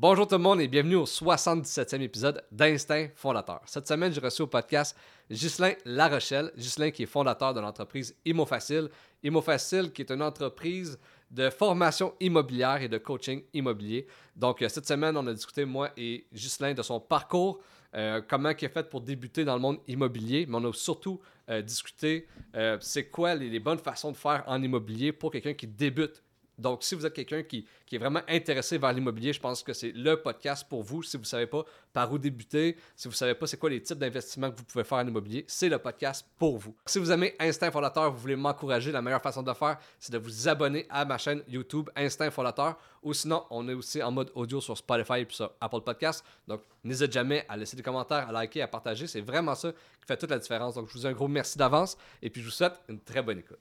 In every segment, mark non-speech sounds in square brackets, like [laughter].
Bonjour tout le monde et bienvenue au 77e épisode d'Instinct Fondateur. Cette semaine, j'ai reçu au podcast Ghislain Larochelle. Ghislain qui est fondateur de l'entreprise ImoFacile. ImoFacile qui est une entreprise de formation immobilière et de coaching immobilier. Donc euh, cette semaine, on a discuté, moi et Ghislain, de son parcours, euh, comment il est fait pour débuter dans le monde immobilier, mais on a surtout euh, discuté c'est quoi les, les bonnes façons de faire en immobilier pour quelqu'un qui débute donc, si vous êtes quelqu'un qui, est vraiment intéressé vers l'immobilier, je pense que c'est le podcast pour vous. Si vous ne savez pas par où débuter, si vous ne savez pas c'est quoi les types d'investissements que vous pouvez faire en immobilier, c'est le podcast pour vous. Si vous aimez Instinct Fondateur, vous voulez m'encourager, la meilleure façon de faire, c'est de vous abonner à ma chaîne YouTube Instinct Fondateur. Ou sinon, on est aussi en mode audio sur Spotify et sur Apple Podcast. Donc, n'hésitez jamais à laisser des commentaires, à liker, à partager. C'est vraiment ça qui fait toute la différence. Donc, je vous dis un gros merci d'avance et puis je vous souhaite une très bonne écoute.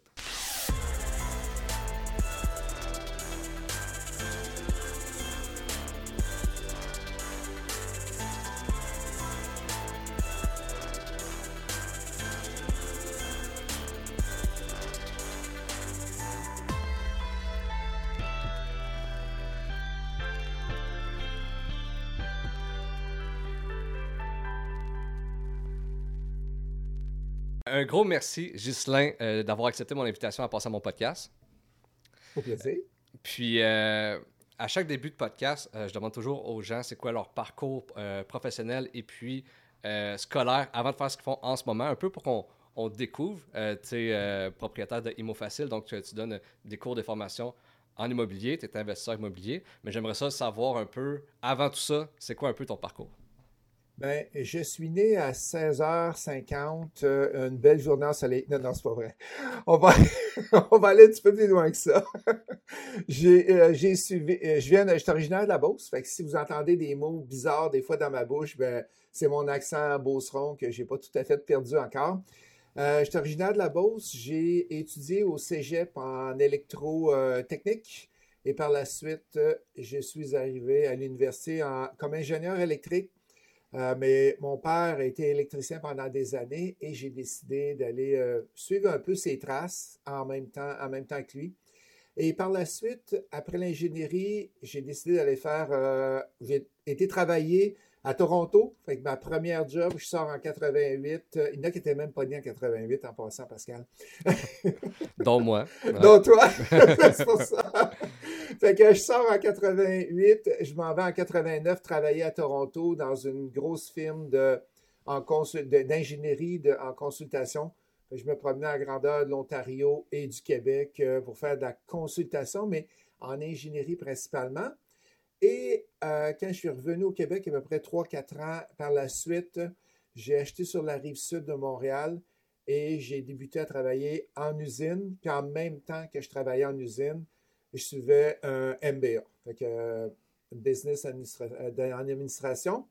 Un gros merci, Ghislain, euh, d'avoir accepté mon invitation à passer à mon podcast. Au plaisir. Puis, euh, à chaque début de podcast, euh, je demande toujours aux gens c'est quoi leur parcours professionnel et puis scolaire avant de faire ce qu'ils font en ce moment, un peu pour qu'on on découvre. tu es propriétaire de Imo Facile, donc tu, tu, donnes des cours de formation en immobilier, tu es investisseur immobilier, mais j'aimerais ça savoir un peu, avant tout ça, c'est quoi un peu ton parcours? Ben, je suis né à 16h50, euh, une belle journée ensoleillée. Non, non, c'est pas vrai. On va, [laughs] on va aller un petit peu plus loin que ça. [laughs] j'ai, euh, j'ai suivi, euh, je viens, je suis originaire de la Beauce, fait que si vous entendez des mots bizarres des fois dans ma bouche, ben, c'est mon accent beauceron que j'ai pas tout à fait perdu encore. je suis originaire de la Beauce, j'ai étudié au cégep en électrotechnique et par la suite, je suis arrivé à l'université en, comme ingénieur électrique euh, mais mon père a été électricien pendant des années et j'ai décidé d'aller euh, suivre un peu ses traces en même temps, en même temps que lui. Et par la suite, après l'ingénierie, j'ai décidé d'aller faire, euh, j'ai été travailler à Toronto. Fait que ma première job, je sors en 88. Il y en a qui n'étaient même pas nés en 88 en passant, Pascal. Dont moi. [laughs] Dont toi. [laughs] c'est pour ça. [laughs] Fait que je sors en 88, je m'en vais en 89 travailler à Toronto dans une grosse firme d'ingénierie en consultation. Je me promenais à grandeur de l'Ontario et du Québec euh, pour faire de la consultation, mais en ingénierie principalement. Et euh, quand je suis revenu au Québec, à peu près 3-4 ans par la suite, j'ai acheté sur la rive sud de Montréal et j'ai débuté à travailler en usine. Puis en même temps que je travaillais en usine, je suivais un MBA, donc euh, business euh, en administration.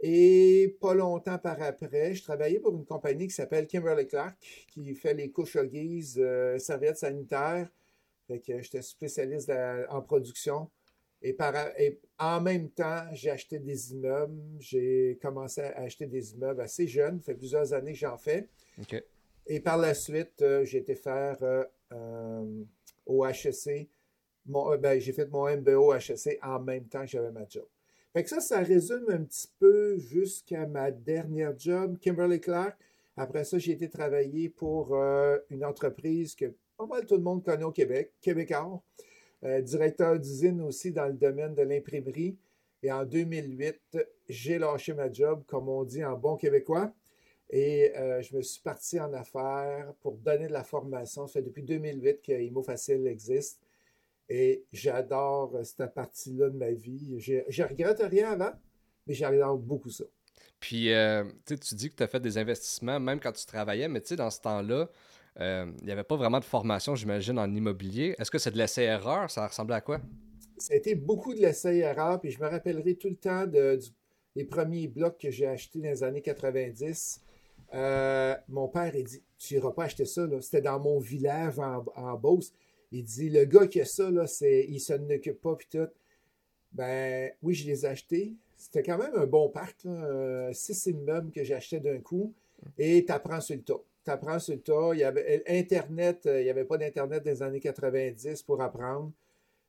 Et pas longtemps par après, je travaillais pour une compagnie qui s'appelle Kimberly Clark, qui fait les couches guise, euh, serviettes sanitaires. Fait que j'étais spécialiste en production. Et, par, en même temps, j'ai acheté des immeubles. J'ai commencé à acheter des immeubles assez jeune. Ça fait plusieurs années que j'en fais. Et par la suite, j'ai été faire au HEC euh, ben, j'ai fait mon MBO HSC en même temps que j'avais ma job. Fait que ça, ça résume un petit peu jusqu'à ma dernière job, Kimberly Clark. Après ça, j'ai été travailler pour euh, une entreprise que pas mal tout le monde connaît au Québec, Québécois. Euh, directeur d'usine aussi dans le domaine de l'imprimerie. Et en 2008, j'ai lâché ma job, comme on dit en bon québécois. Et je me suis parti en affaires pour donner de la formation. Ça fait depuis 2008 que IMO Facile existe. Et j'adore euh, cette partie-là de ma vie. Je, je regrette rien avant, mais j'adore beaucoup ça. Puis, euh, tu dis que tu as fait des investissements même quand tu travaillais, mais tu sais, dans ce temps-là, euh, il n'y avait pas vraiment de formation, j'imagine, en immobilier. Est-ce que c'est de l'essai-erreur? Ça ressemblait à quoi? Ça a été beaucoup de l'essai-erreur, puis je me rappellerai tout le temps de, des premiers blocs que j'ai achetés dans les années 90. mon père a dit Tu n'iras pas acheter ça. C'était dans mon village en, en Beauce. Il dit le gars qui a ça, là, c'est, il se n'occupe pas, puis tout. Ben oui, je les ai achetés. C'était quand même un bon parc, là, six immeubles que j'ai achetés d'un coup. Et tu apprends sur le tas. Tu apprends sur le tas. Il y avait Internet, euh, il n'y avait pas d'Internet dans les années 90 pour apprendre.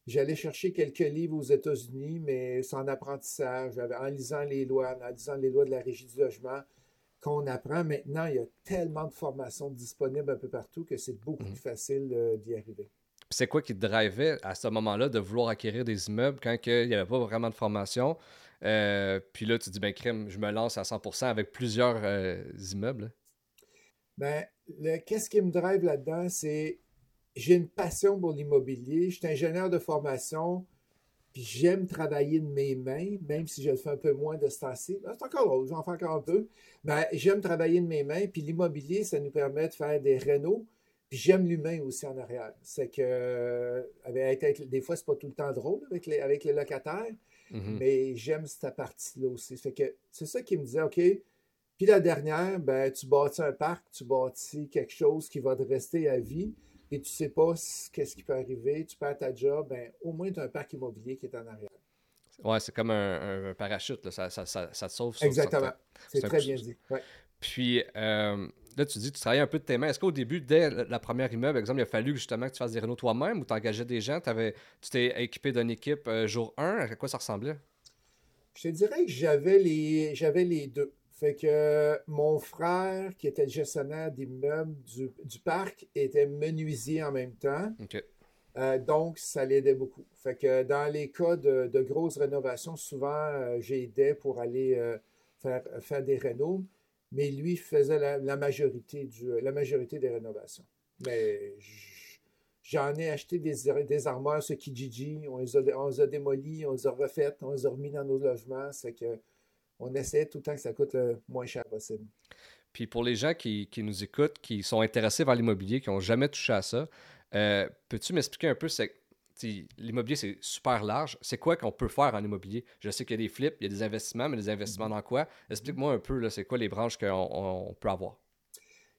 J'allais chercher quelques livres aux États-Unis, mais c'est en apprentissage, en lisant les lois, en lisant les lois de la régie du logement, qu'on apprend. Maintenant, il y a tellement de formations disponibles un peu partout que c'est beaucoup mhm. plus facile euh, d'y arriver. C'est quoi qui te drivait à ce moment-là de vouloir acquérir des immeubles quand il n'y avait pas vraiment de formation? Euh, puis là, tu dis, ben, crime, je me lance à 100% avec plusieurs euh, immeubles. Ben, qu'est-ce qui me drive là-dedans, c'est j'ai une passion pour l'immobilier. Je suis ingénieur de formation, puis j'aime travailler de mes mains, même si je le fais un peu moins de ce temps-ci. Ben, c'est encore drôle, j'en fais encore un peu. Mais j'aime travailler de mes mains, puis l'immobilier, ça nous permet de faire des rénaux. Puis j'aime l'humain aussi en arrière. C'est que, avec, des fois, c'est pas tout le temps drôle avec les, avec les locataires, mm-hmm. mais j'aime cette partie-là aussi. Fait que c'est ça qui me disait, OK, puis la dernière, ben, tu bâtis un parc, tu bâtis quelque chose qui va te rester à vie et tu sais pas qu'est-ce qui peut arriver, tu perds ta job, ben, au moins tu as un parc immobilier qui est en arrière. Ouais, c'est comme un, parachute, Ça, ça, ça, te sauve. Exactement. C'est très bien dit. Puis euh, là, tu dis, tu travaillais un peu de tes mains. Est-ce qu'au début, dès la première immeuble, exemple, il a fallu justement que tu fasses des rénaux toi-même ou tu engageais des gens, avais, tu t'es équipé d'une équipe euh, jour 1, à quoi ça ressemblait? Je te dirais que j'avais les, j'avais les deux. Fait que mon frère, qui était gestionnaire d'immeubles du, du, parc, était menuisier en même temps. Euh, donc, ça l'aidait beaucoup. Fait que dans les cas de, grosses rénovations, souvent, euh, j'aidais pour aller euh, faire, faire des rénaux, mais lui faisait la, majorité, du, la majorité des rénovations. Mais j'en ai acheté des, des armoires sur Kijiji, on les, a, on les a démolies, on les a refaites, on les a remis dans nos logements. C'est que on essaie tout le temps que ça coûte le moins cher possible. Puis pour les gens qui, nous écoutent, qui sont intéressés vers l'immobilier, qui n'ont jamais touché à ça, euh, peux-tu m'expliquer un peu, l'immobilier c'est super large, c'est quoi qu'on peut faire en immobilier? Je sais qu'il y a des flips, il y a des investissements, mais des investissements dans quoi? Explique-moi un peu, c'est quoi les branches qu'on peut avoir?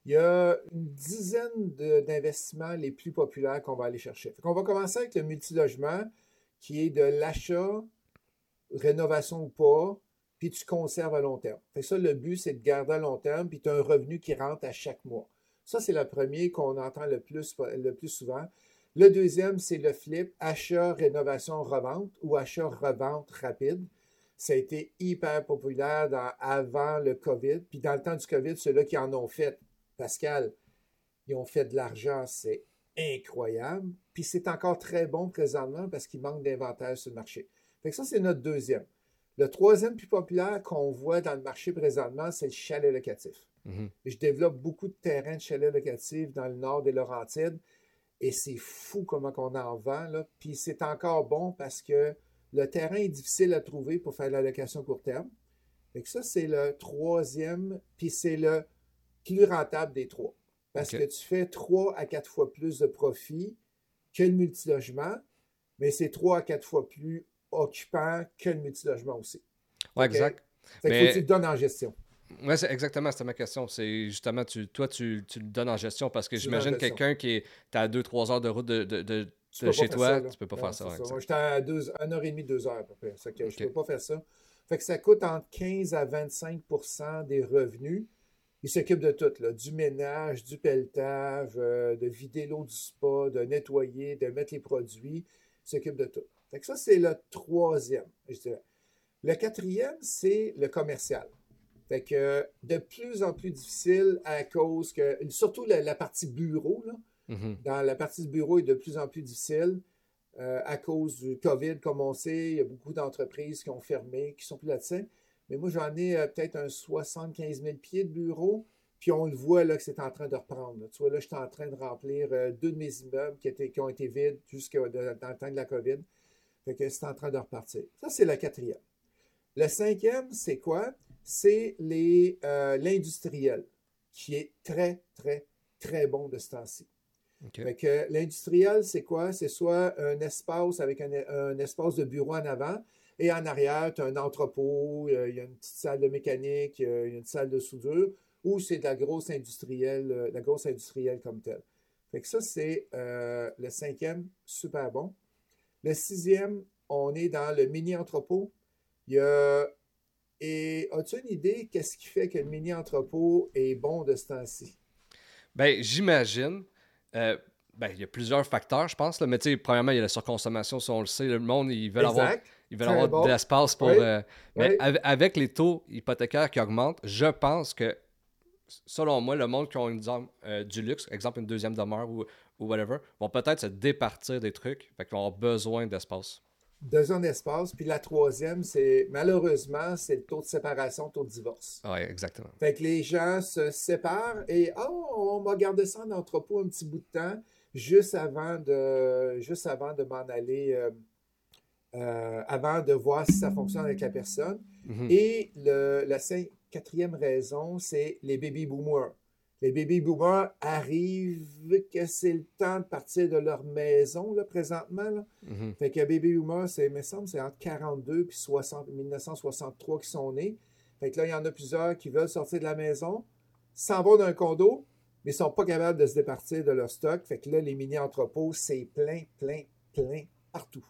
Il y a une dizaine d'investissements les plus populaires qu'on va aller chercher. on va commencer avec le multilogement, qui est de l'achat, rénovation ou pas, puis tu conserves à long terme. Ça, le but, c'est de garder à long terme, puis tu as un revenu qui rentre à chaque mois. Ça, c'est le premier qu'on entend le plus, le plus souvent. Le deuxième, c'est le flip, achat, rénovation, revente ou achat, revente rapide. Ça a été hyper populaire avant le COVID. Puis dans le temps du COVID, ceux-là qui en ont fait, Pascal, ils ont fait de l'argent, c'est incroyable. Puis c'est encore très bon présentement parce qu'il manque d'inventaire sur le marché. Fait que ça, c'est notre deuxième. Le troisième plus populaire qu'on voit dans le marché présentement, c'est le chalet locatif. Mhm. Je développe beaucoup de terrains de chalet locatifs dans le nord des Laurentides et c'est fou comment on en vend. Là. Puis c'est encore bon parce que le terrain est difficile à trouver pour faire la location court terme. Fait ça, c'est le troisième, puis c'est le plus rentable des trois. Parce que tu fais trois à quatre fois plus de profit que le multilogement, mais c'est trois à quatre fois plus occupant que le multilogement aussi. Oui, exact. Fait Mais... faut que tu le donnes en gestion. Oui, exactement, c'était ma question. C'est justement, tu, toi, tu, tu, le donnes en gestion parce que j'imagine quelqu'un qui est à 2-3 heures de route de, de, de, chez toi, tu peux pas faire ça. Moi, j'étais à 1 heure et demie, 2 heures à peu près. que Je peux pas faire ça. Fait que ça coûte entre 15 à 25% des revenus. Il s'occupe de tout, là, du ménage, du pelletage, euh, de vider l'eau du spa, de nettoyer, de mettre les produits. Il s'occupe de tout. Fait que ça, c'est le troisième, je dirais. Le quatrième, c'est le commercial. Fait que de plus en plus difficile à cause que, surtout la, partie bureau, là, mm-hmm. dans la partie du bureau est de plus en plus difficile euh, à cause du COVID, comme on sait. Il y a beaucoup d'entreprises qui ont fermé, qui sont plus là-dessus. Mais moi, j'en ai euh, peut-être un 75 000 pieds de bureau. Puis on le voit là que c'est en train de reprendre. Tu vois, là, je suis en train de remplir euh, deux de mes immeubles qui, étaient, qui ont été vides jusqu'à dans le temps de la COVID. Fait que c'est en train de repartir. Ça, c'est la quatrième. Le cinquième, c'est quoi? C'est euh, l'industriel, qui est très, très, très bon de ce temps-ci. l'industriel, c'est quoi? C'est soit un espace avec un, espace de bureau en avant et en arrière, tu as un entrepôt, euh, il y a une petite salle de mécanique, euh, il y a une salle de soudure, ou c'est de la grosse industrielle, la grosse industrielle comme telle. Fait que ça, c'est le cinquième, super bon. Le sixième, on est dans le mini-entrepôt. Il y a... Et as-tu une idée qu'est-ce qui fait que le mini-entrepôt est bon de ce temps-ci? Ben, j'imagine. Euh, ben, il y a plusieurs facteurs, je pense. Là. Mais tu sais, premièrement, il y a la surconsommation, si on le sait. Le monde, ils veulent avoir, ils veulent avoir de l'espace pour. Euh, mais avec les taux hypothécaires qui augmentent, je pense que, selon moi, le monde qui a une, euh, du luxe, exemple une deuxième demeure ou, ou whatever, vont peut-être se départir des trucs. Fait qu'ils vont avoir besoin d'espace. Besoin d'espace. Puis la troisième, c'est malheureusement, c'est le taux de séparation, le taux de divorce. Oui, exactement. Fait que les gens se séparent et oh, on va garder ça en entrepôt un petit bout de temps juste avant de, juste avant de m'en aller, euh, euh, avant de voir si ça fonctionne avec la personne. Mhm. Et le, la quatrième raison, c'est les baby boomers. Les baby boomers arrivent que c'est le temps de partir de leur maison, là, présentement. Là. Mhm. Fait que baby boomers, c'est, me semble, c'est entre 42 et 60, 1963 qui sont nés. Fait que là, il y en a plusieurs qui veulent sortir de la maison, s'en vont d'un condo, mais ils ne sont pas capables de se départir de leur stock. Fait que là, les mini-entrepôts, c'est plein, plein, plein partout.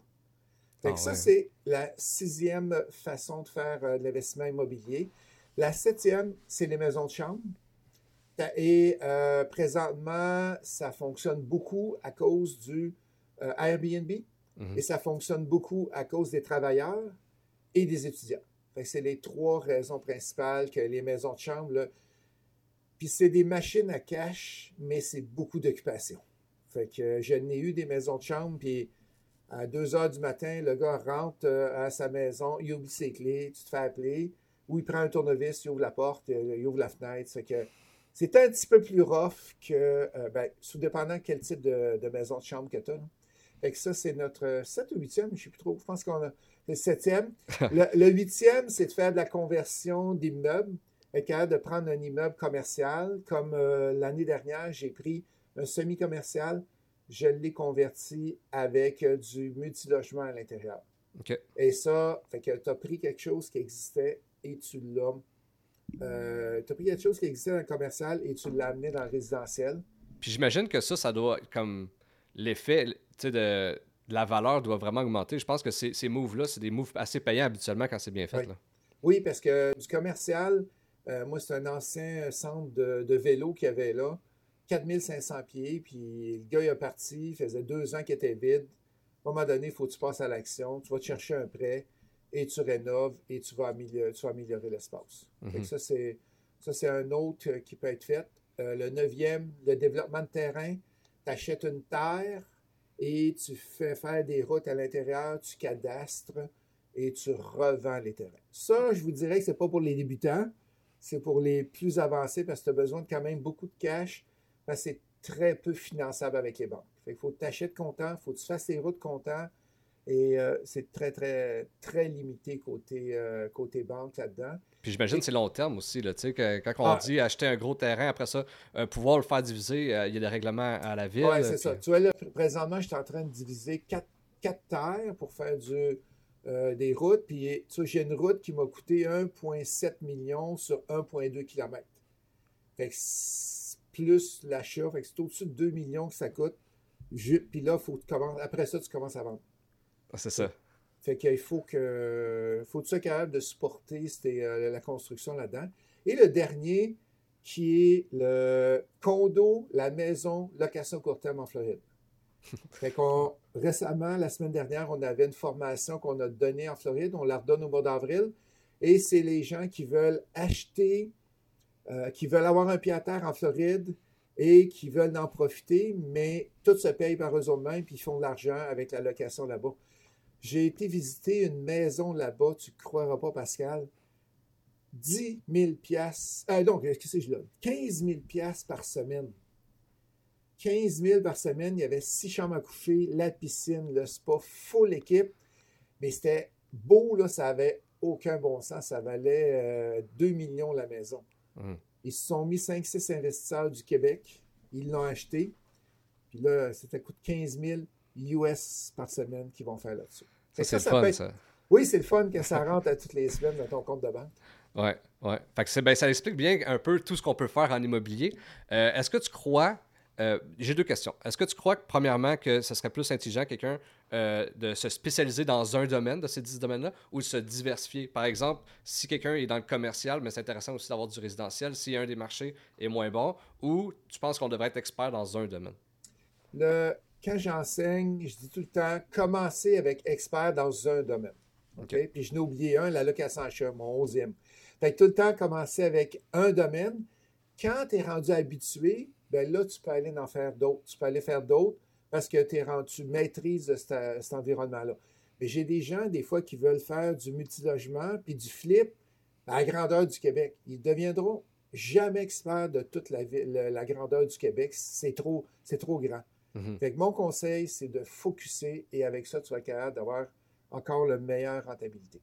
Fait que ah ça, c'est la sixième façon de faire euh, l'investissement immobilier. La septième, c'est les maisons de chambre. Et euh, présentement, ça fonctionne beaucoup à cause du euh, Airbnb mhm. et ça fonctionne beaucoup à cause des travailleurs et des étudiants. C'est les trois raisons principales que les maisons de chambre, là, puis c'est des machines à cash, mais c'est beaucoup d'occupation. Fait que je n'ai eu des maisons de chambre, puis à 2 heures du matin, le gars rentre euh, à sa maison, il oublie ses clés, tu te fais appeler, ou il prend un tournevis, il ouvre la porte, il ouvre la fenêtre. C'est que c'est un petit peu plus rough que, ben, sous dépendant quel type de, maison de chambre que tu as. Fait que ça, c'est notre 7 ou 8e, je ne sais plus trop. Je pense qu'on a le 7e. [laughs] le 8e, c'est de faire de la conversion d'immeubles de prendre un immeuble commercial. Comme euh, l'année dernière, j'ai pris un semi-commercial, je l'ai converti avec euh, du multilogement à l'intérieur. Et ça, fait que tu as pris quelque chose qui existait et tu l'as. Euh, tu as pris quelque chose qui existait dans le commercial et tu l'as amené dans le résidentiel. Puis j'imagine que ça, ça doit, comme l'effet de, de, la valeur doit vraiment augmenter. Je pense que ces, ces moves-là, c'est des moves assez payants habituellement quand c'est bien fait. Oui. oui, parce que du commercial, euh, moi, c'est un ancien centre de, vélo qu'il y avait là. 4500 pieds, puis le gars il est parti, il faisait deux ans qu'il était vide. À un moment donné, il faut que tu passes à l'action, tu vas te chercher un prêt et tu rénoves et tu vas améliorer, l'espace. Mhm. Ça, c'est un autre qui peut être fait. Euh, le neuvième, le développement de terrain. Tu achètes une terre et tu fais faire des routes à l'intérieur, tu cadastres et tu revends les terrains. Ça, je vous dirais que ce n'est pas pour les débutants c'est pour les plus avancés parce que tu as besoin de quand même beaucoup de cash parce que c'est très peu finançable avec les banques. il faut que tu achètes comptant, il faut que tu fasses tes routes comptant et euh, c'est très, très, très limité côté, euh, côté banque là-dedans. Puis j'imagine que c'est long terme aussi. Là, quand, quand on ah. dit acheter un gros terrain, après ça, euh, pouvoir le faire diviser, il y a des règlements à la ville. Oui, c'est ça. Tu vois, là, présentement, je suis en train de diviser quatre, quatre terres pour faire du euh, des routes. Puis j'ai une route qui m'a coûté 1,7 million sur 1,2 km. Fait que plus l'achat, fait que c'est au-dessus de 2 millions que ça coûte. puis là, faut après ça, tu commences à vendre. Ah, c'est ça. Fait qu'il faut que faut que tu sois capable de supporter euh, la construction là-dedans. Et le dernier, qui est le condo, la maison, location court terme en Floride. [laughs] Fait qu'on, récemment, la semaine dernière, on avait une formation qu'on a donnée en Floride. On la redonne au mois d'avril. Et c'est les gens qui veulent acheter, euh, qui veulent avoir un pied à terre en Floride et qui veulent en profiter, mais tout se paye par eux-mêmes, puis ils font de l'argent avec la location là-bas. J'ai été visiter une maison là-bas, tu ne croiras pas, Pascal. 10 000 piastres, euh, non, qu'est-ce que je là? 15 000 piastres par semaine. 15 000 par semaine. Il y avait six chambres à coucher, la piscine, le spa, full équipe. Mais c'était beau, là, ça avait aucun bon sens. Ça valait 2 euh, millions la maison. Hum. Ils se sont mis 5-6 investisseurs du Québec. Ils l'ont acheté. Puis là, ça coûte 15 000 US par semaine qu'ils vont faire là-dessus. Ça, c'est le fun, ça. Oui, c'est le fun que ça rentre à toutes les semaines dans ton compte de banque. Oui, oui. Fait que ben, ça explique bien un peu tout ce qu'on peut faire en immobilier. Euh, est-ce que tu crois euh, j'ai deux questions. Est-ce que tu crois que, premièrement, que ce serait plus intelligent quelqu'un euh, de se spécialiser dans un domaine de ces dix domaines-là ou de se diversifier? Par exemple, si quelqu'un est dans le commercial, mais c'est intéressant aussi d'avoir du résidentiel, si un des marchés est moins bon, ou tu penses qu'on devrait être expert dans un domaine? le, quand j'enseigne, je dis tout le temps, commencez avec expert dans un domaine. OK? Puis je n'ai oublié un, la location achat, mon onzième. Fait que tout le temps, commencer avec un domaine. Quand tu es rendu habitué, ben là, tu peux aller en faire d'autres. Tu peux aller faire d'autres parce que es rendu, tu maîtrises cet environnement-là. Mais j'ai des gens, des fois, qui veulent faire du multilogement puis du flip à la grandeur du Québec. Ils deviendront jamais experts de toute la, la, grandeur du Québec. C'est trop, c'est trop grand. Mhm. Fait que mon conseil, c'est de focuser et avec ça, tu vas être capable d'avoir encore le meilleure rentabilité.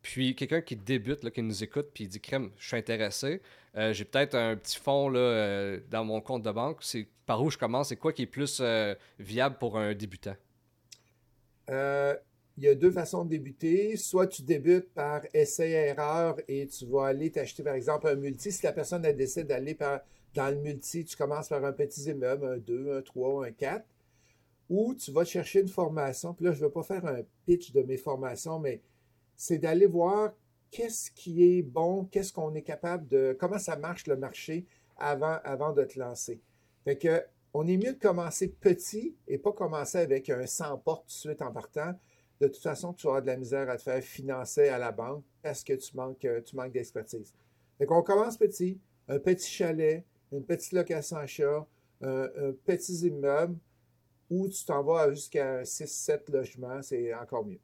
Puis quelqu'un qui débute, là, qui nous écoute, puis il dit Crème, je suis intéressé. Euh, j'ai peut-être un petit fonds là, euh, dans mon compte de banque. C'est par où je commence? C'est quoi qui est plus euh, viable pour un débutant? Il y a deux façons de débuter. Soit tu débutes par essai-erreur et tu vas aller t'acheter, par exemple, un multi. Si la personne a décidé d'aller dans le multi, tu commences par un petit immeuble, un 2, un 3, un 4. Ou tu vas chercher une formation. Puis là, je ne vais pas faire un pitch de mes formations, mais c'est d'aller voir qu'est-ce qui est bon, qu'est-ce qu'on est capable de, comment ça marche le marché avant, avant de te lancer. Fait que, on est mieux de commencer petit et pas commencer avec un 100 portes tout de suite en partant. De toute façon, tu auras de la misère à te faire financer à la banque parce que tu manques, tu manques d'expertise. Fait qu'on commence petit, un petit chalet, une petite location achat, un, un petit immeuble, où tu t'en vas jusqu'à 6-7 logements, c'est encore mieux.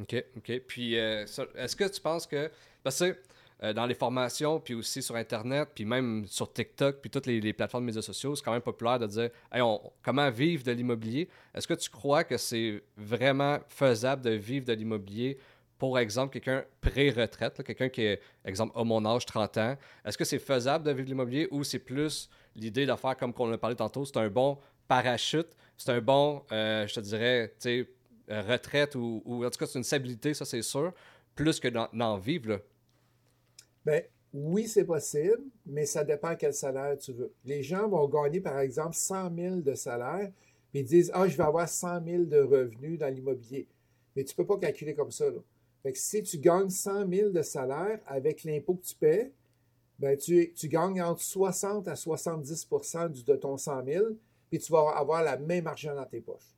OK, OK. Puis, euh, est-ce que tu penses que. Parce que euh, dans les formations, puis aussi sur Internet, puis même sur TikTok, puis toutes les, plateformes de médias sociaux, c'est quand même populaire de dire comment vivre de l'immobilier? Est-ce que tu crois que c'est vraiment faisable de vivre de l'immobilier pour exemple, quelqu'un pré-retraite, quelqu'un qui est, exemple, à mon âge, 30 ans, est-ce que c'est faisable de vivre l'immobilier ou c'est plus l'idée de faire comme on a parlé tantôt, c'est un bon parachute, c'est un bon, euh, je te dirais, tu sais, retraite ou, en tout cas, c'est une stabilité, ça c'est sûr, plus que d'en vivre. Là? Ben, oui, c'est possible, mais ça dépend quel salaire tu veux. Les gens vont gagner, par exemple, 100 000 de salaire, puis ils disent Ah, je vais avoir 100 000 de revenus dans l'immobilier. Mais tu ne peux pas calculer comme ça. Là. Fait que si tu gagnes 100 000 de salaire avec l'impôt que tu paies, ben tu, tu gagnes entre 60 à 70% de ton 100 000, puis tu vas avoir la même argent dans tes poches.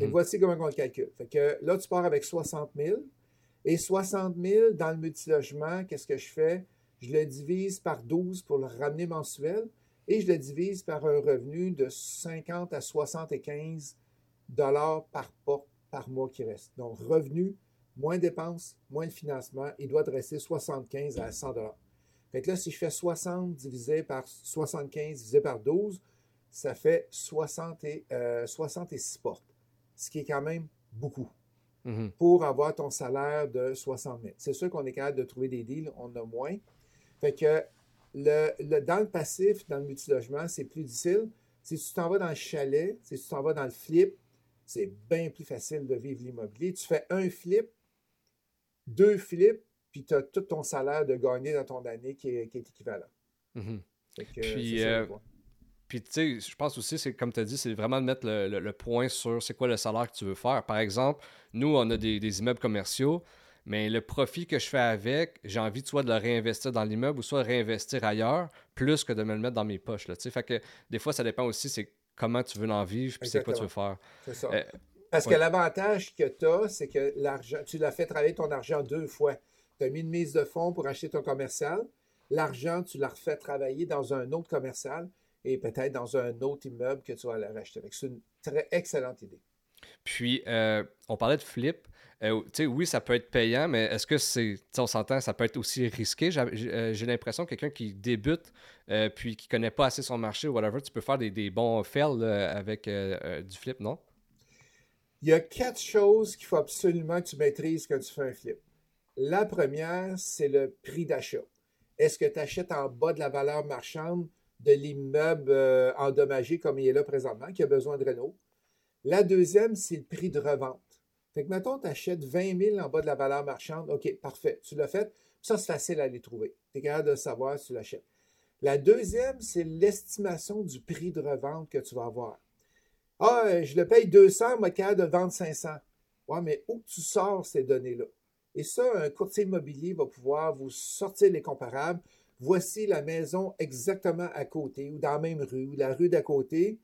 Et mhm. voici comment on le calcule. Fait que là, tu pars avec 60 000. Et 60 000 dans le multilogement, qu'est-ce que je fais? Je le divise par 12 pour le ramener mensuel et je le divise par un revenu de 50 à 75 dollars par porte par mois qui reste. Donc, revenu, moins dépenses, moins de financement, il doit rester 75 à 100 dollars. Fait que là, si je fais 60 divisé par 75 divisé par 12, ça fait 60 et, 66 euh, portes ce qui est quand même beaucoup mm-hmm. pour avoir ton salaire de 60 000. C'est sûr qu'on est capable de trouver des deals, on a moins. Fait que le, dans le passif, dans le multilogement, c'est plus difficile. Si tu t'en vas dans le chalet, si tu t'en vas dans le flip, c'est bien plus facile de vivre l'immobilier. Tu fais un flip, deux flips, puis tu as tout ton salaire de gagner dans ton année qui est, équivalent. Mm-hmm. puis, puis, tu sais, je pense aussi, c'est comme tu as dit, c'est vraiment de mettre le, point sur c'est quoi le salaire que tu veux faire. Par exemple, nous, on a des, immeubles commerciaux, mais le profit que je fais avec, j'ai envie soit de le réinvestir dans l'immeuble ou soit de réinvestir ailleurs, plus que de me le mettre dans mes poches. Là, fait que des fois, ça dépend aussi, c'est comment tu veux en vivre, puis c'est quoi tu veux faire. C'est ça. Euh, Parce que l'avantage que tu as, c'est que l'argent, tu l'as fait travailler ton argent deux fois. Tu as mis une mise de fonds pour acheter ton commercial. L'argent, tu l'as refait travailler dans un autre commercial et peut-être dans un autre immeuble que tu vas aller racheter. C'est une très excellente idée. Puis, euh, on parlait de flip. Euh, oui, ça peut être payant, mais est-ce que c'est, on s'entend, ça peut être aussi risqué? J'ai euh, l'impression que quelqu'un qui débute puis qui ne connaît pas assez son marché ou whatever, tu peux faire des, bons fails avec du flip, non? Il y a quatre choses qu'il faut absolument que tu maîtrises quand tu fais un flip. La première, c'est le prix d'achat. Est-ce que tu achètes en bas de la valeur marchande de l'immeuble euh, endommagé comme il est là présentement, qui a besoin de réno. La deuxième, c'est le prix de revente. Fait que, mettons, tu achètes 20 000 en bas de la valeur marchande. OK, parfait, tu l'as fait. Ça, c'est facile à les trouver. Tu es capable de savoir si tu l'achètes. La deuxième, c'est l'estimation du prix de revente que tu vas avoir. Ah, je le paye 200, moi, capable de vendre 500. Ouais, mais où tu sors ces données-là? Et ça, un courtier immobilier va pouvoir vous sortir les comparables, voici la maison exactement à côté, ou dans la même rue, ou la rue d'à côté.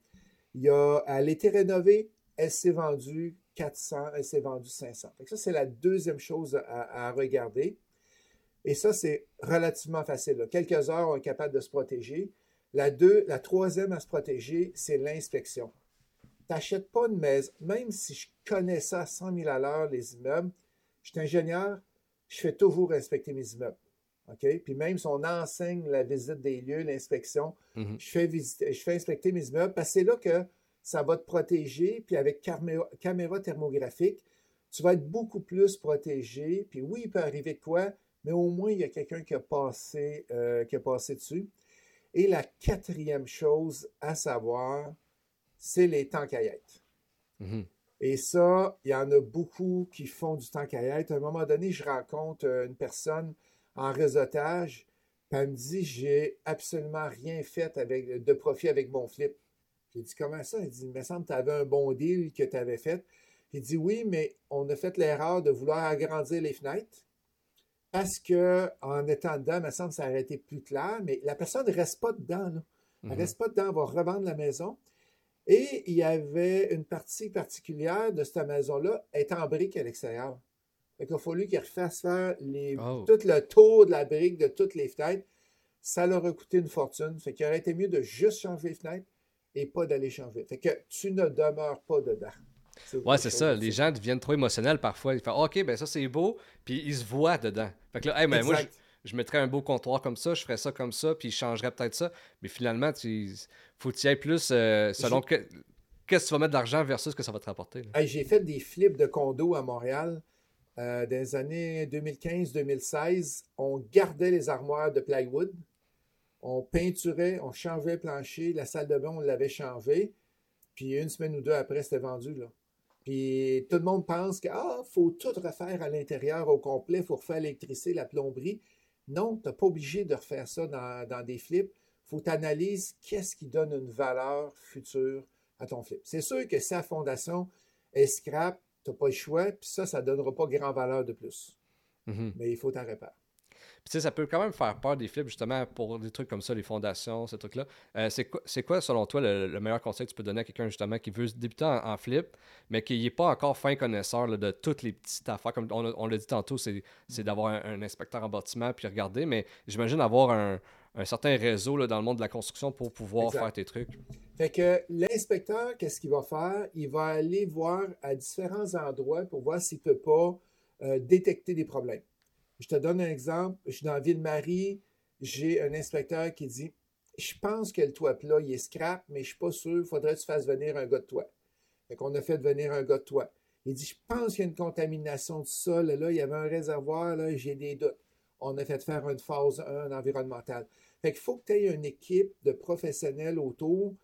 Elle a été rénovée, elle s'est vendue 400, elle s'est vendue 500. ça, c'est la deuxième chose à, regarder. Et ça, c'est relativement facile. Quelques heures, on est capable de se protéger. La, la troisième à se protéger, c'est l'inspection. Tu n'achètes pas une maison, même si je connais ça à 100 000 à l'heure, les immeubles, je suis ingénieur, je fais toujours inspecter mes immeubles. OK? Puis même si on enseigne la visite des lieux, l'inspection, mhm. je, fais visiter, je fais inspecter mes immeubles parce que c'est là que ça va te protéger. Puis avec caméra, thermographique, tu vas être beaucoup plus protégé. Puis oui, il peut arriver quoi, mais au moins, il y a quelqu'un qui, a passé, euh, qui a passé dessus. Et la quatrième chose à savoir, c'est les temps mmh. Et ça, il y en a beaucoup qui font du temps À un moment donné, je rencontre euh, une personne en réseautage, puis elle me dit J'ai absolument rien fait avec, de profit avec mon flip. J'ai dit Comment ça Il dit Il me semble que tu avais un bon deal que tu avais fait. Il dit Oui, mais on a fait l'erreur de vouloir agrandir les fenêtres parce qu'en étant dedans, il me semble que ça aurait été plus clair, mais la personne ne reste pas dedans. Elle ne mhm. reste pas dedans, elle va revendre la maison. Et il y avait une partie particulière de cette maison-là, est en brique à l'extérieur. Il a fallu qu'il refasse faire oh. tout le tour de la brique de toutes les fenêtres. Ça leur a coûté une fortune. Fait qu'il aurait été mieux de juste changer les fenêtres et pas d'aller changer. Fait que tu ne demeures pas dedans. Ouais, c'est ça. Les gens deviennent trop émotionnels parfois. Ils font OK, ben ça c'est beau, puis ils se voient dedans. Fait que là, moi, je, mettrais un beau comptoir comme ça, je ferais ça comme ça, puis je changerais peut-être ça. Mais finalement, il faut que tu ailles plus euh, selon qu'est-ce que tu vas mettre d'argent versus ce que ça va te rapporter. J'ai fait des flips de condos à Montréal. Euh, dans les années 2015-2016, on gardait les armoires de plywood, on peinturait, on changeait le plancher, la salle de bain, on l'avait changé, puis une semaine ou deux après, c'était vendu. Là. Puis tout le monde pense qu'il ah, faut tout refaire à l'intérieur au complet, il faut refaire l'électricité, la plomberie. Non, tu n'es pas obligé de refaire ça dans, des flips. Il faut t'analyser qu'est-ce qui donne une valeur future à ton flip. C'est sûr que sa fondation est scrap, tu n'as pas le choix, puis ça, ça ne donnera pas grand valeur de plus. Mm-hmm. Mais il faut t'en réparer ça peut quand même faire peur des flips, justement, pour des trucs comme ça, les fondations, ces trucs-là. Euh, c'est quoi, selon toi, le, meilleur conseil que tu peux donner à quelqu'un, justement, qui veut débuter en, flip, mais qui n'est pas encore fin connaisseur de toutes les petites affaires? Comme on, l'a dit tantôt, c'est d'avoir un, inspecteur en bâtiment puis regarder, mais j'imagine avoir un, certain réseau là, dans le monde de la construction pour pouvoir faire tes trucs. Fait que l'inspecteur, qu'est-ce qu'il va faire? Il va aller voir à différents endroits pour voir s'il ne peut pas euh, détecter des problèmes. Je te donne un exemple. Je suis dans Ville-Marie, j'ai un inspecteur qui dit Je pense que le toit plat, il est scrap, mais je ne suis pas sûr, il faudrait que tu fasses venir un gars de toit. Fait qu'on a fait venir un gars de toit. Il dit Je pense qu'il y a une contamination du sol. Là, il y avait un réservoir, là, j'ai des doutes. On a fait faire une phase 1 environnementale. Fait qu'il faut que tu aies une équipe de professionnels autour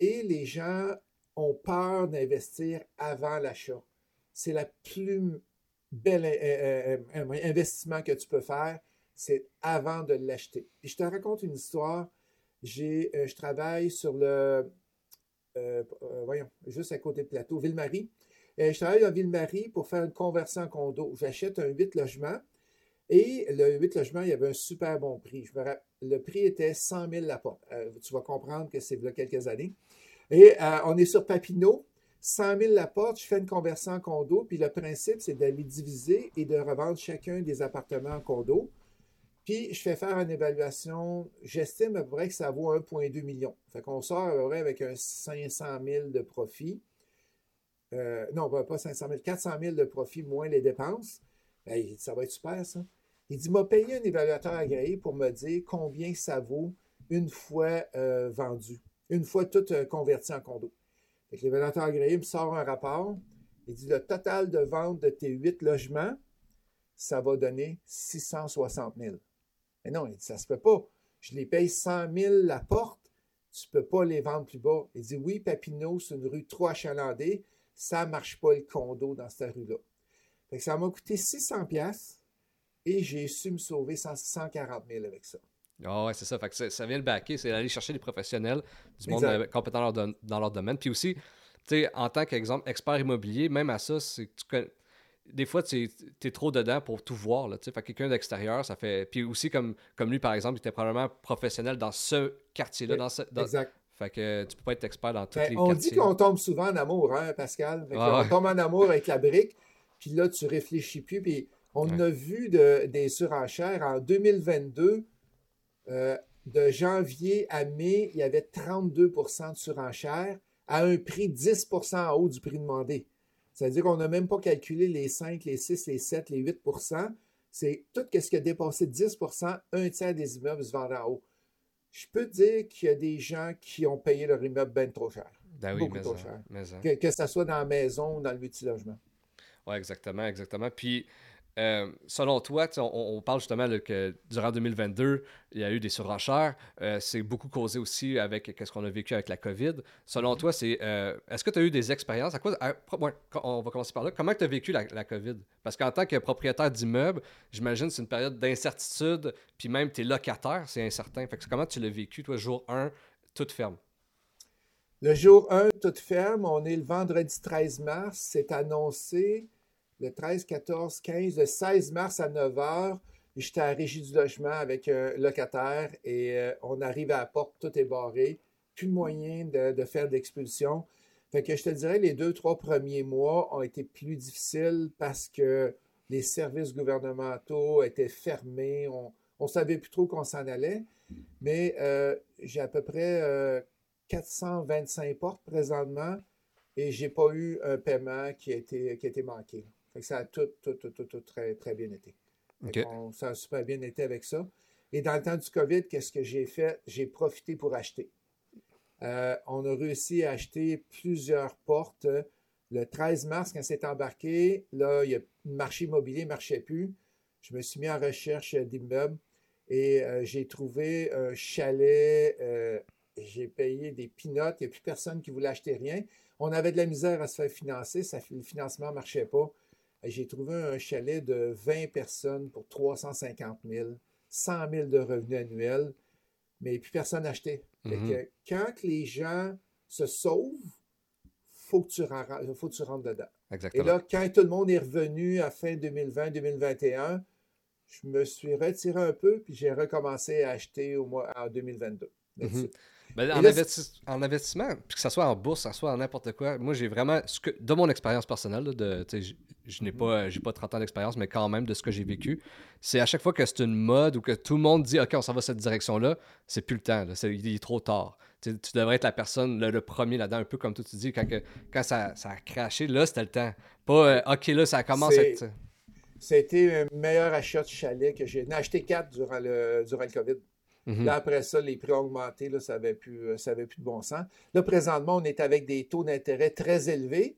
et les gens ont peur d'investir avant l'achat. C'est la plus bel euh, euh, euh, investissement que tu peux faire, c'est avant de l'acheter. Et je te raconte une histoire. J'ai, je travaille sur le, voyons, juste à côté de plateau, Ville-Marie. je travaille dans Ville-Marie pour faire une conversion en condo. J'achète un 8 logements et le 8 logements, il y avait un super bon prix. le prix était 100 000 la porte. tu vas comprendre que c'est il y a quelques années. Et on est sur Papineau. 100 000 la porte, je fais une conversion en condo, puis le principe, c'est d'aller diviser et de revendre chacun des appartements en condo. Puis, je fais faire une évaluation, j'estime à peu près que ça vaut 1,2 million. Fait qu'on sort avec un 500 000 de profit. Euh, non, pas 500 000, 400 000 de profit moins les dépenses. Ça va être super, ça. Il dit, m'a payé un évaluateur agréé pour me dire combien ça vaut une fois euh, vendu, une fois tout euh, converti en condo. L'évaluateur agréé me sort un rapport. Il dit le total de vente de tes huit logements, ça va donner 660 000. Mais non, il dit ça se peut pas. Je les paye 100 000 la porte, tu ne peux pas les vendre plus bas. Il dit oui, Papineau, c'est une rue trop achalandée, ça ne marche pas le condo dans cette rue-là. Ça m'a coûté 600 pièces et j'ai su me sauver 140 000 avec ça. Ah ouais, c'est ça. Fait que ça vient le backer, c'est aller chercher des professionnels, du monde euh, compétent dans leur, domaine. Puis aussi, tu en tant qu'exemple, expert immobilier, même à ça, c'est tu des fois, tu es, trop dedans pour tout voir. Là, fait quelqu'un d'extérieur, ça fait. Puis aussi, comme, comme lui, par exemple, il était probablement professionnel dans ce quartier-là. Dans ce, Exact. Fait que tu peux pas être expert dans tous Ben, les on quartiers. dit qu'on tombe souvent en amour, hein, Pascal? Fait que Ah ouais. On tombe en amour avec la brique, puis là, tu réfléchis plus. Puis on Ouais. a vu de- des surenchères en 2022. euh, de janvier à mai, il y avait 32% de surenchères à un prix 10% en haut du prix demandé. C'est-à-dire qu'on n'a même pas calculé les 5, les 6, les 7, les 8% C'est tout ce qui a dépassé 10% un tiers des immeubles se vendent en haut. Je peux te dire qu'il y a des gens qui ont payé leur immeuble bien trop cher. Ben oui, beaucoup trop en- cher. en. Que, que ça soit dans la maison ou dans le multilogement. Oui, exactement, exactement. Puis, euh, selon toi, on, on parle justement là, que durant 2022, il y a eu des surenchères. Euh, c'est beaucoup causé aussi avec ce qu'on a vécu avec la COVID. Selon toi, c'est euh, est-ce que tu as eu des expériences? À quoi, à- on va commencer par là. Comment tu as vécu la, la COVID? Parce qu'en tant que propriétaire d'immeuble, j'imagine que c'est une période d'incertitude, puis même tes locataires, c'est incertain. Fait que comment tu l'as vécu, toi, jour 1, toute ferme? Le jour 1, toute ferme, on est le vendredi 13 mars. C'est annoncé le 13, 14, 15, le 16 mars à 9 h. J'étais à régie du logement avec un locataire et euh, on arrive à la porte, tout est barré. Plus de moyen de, faire d'expulsion. Fait que je te dirais, les deux, trois premiers mois ont été plus difficiles parce que les services gouvernementaux étaient fermés. On ne savait plus trop qu'on s'en allait. Mais euh, j'ai à peu près euh, 425 portes présentement et j'ai pas eu un paiement qui a été, qui a été manqué. Fait que ça a tout, tout, tout, tout, tout très, très bien été. Qu'on- ça a super bien été avec ça. Et dans le temps du COVID, qu'est-ce que j'ai fait? J'ai profité pour acheter. Euh, on a réussi à acheter plusieurs portes. Le 13 mars, quand c'est embarqué, là, il y a, le marché immobilier ne marchait plus. Je me suis mis en recherche d'immeubles et euh, j'ai trouvé un chalet. euh, j'ai payé des pinottes. Il n'y a plus personne qui voulait acheter rien. On avait de la misère à se faire financer. Ça, le financement ne marchait pas. Et J'ai trouvé un chalet de 20 personnes pour 350 000, 100 000 de revenus annuels, mais plus personne n'achetait. Que quand les gens se sauvent, faut que tu, faut que tu rentres dedans. Et Exactement. là, quand tout le monde est revenu à fin 2020-2021, je me suis retiré un peu, puis j'ai recommencé à acheter au mois, en 2022. là-dessus. Mhm. Ben, en, là, investi- en investissement, puis que ce soit en bourse, que ce soit en n'importe quoi, moi j'ai vraiment, ce que, de mon expérience personnelle, là, de, tu sais, je, je n'ai pas, j'ai pas 30 ans d'expérience, mais quand même de ce que j'ai vécu, c'est à chaque fois que c'est une mode ou que tout le monde dit OK, on s'en va cette direction-là, c'est plus le temps, là, c'est, il est trop tard. Tu, devrais être la personne, le, le premier là-dedans, un peu comme toi tu dis, quand, que- quand ça, ça a craché, là c'était le temps. Pas euh, OK, là ça commence à être. C'était le meilleur achat de chalet que j'ai. J'en ai acheté quatre durant le, durant le COVID. Mhm. Là, après ça, les prix ont augmenté, là, ça n'avait plus, euh, ça avait plus de bon sens. Là, présentement, on est avec des taux d'intérêt très élevés.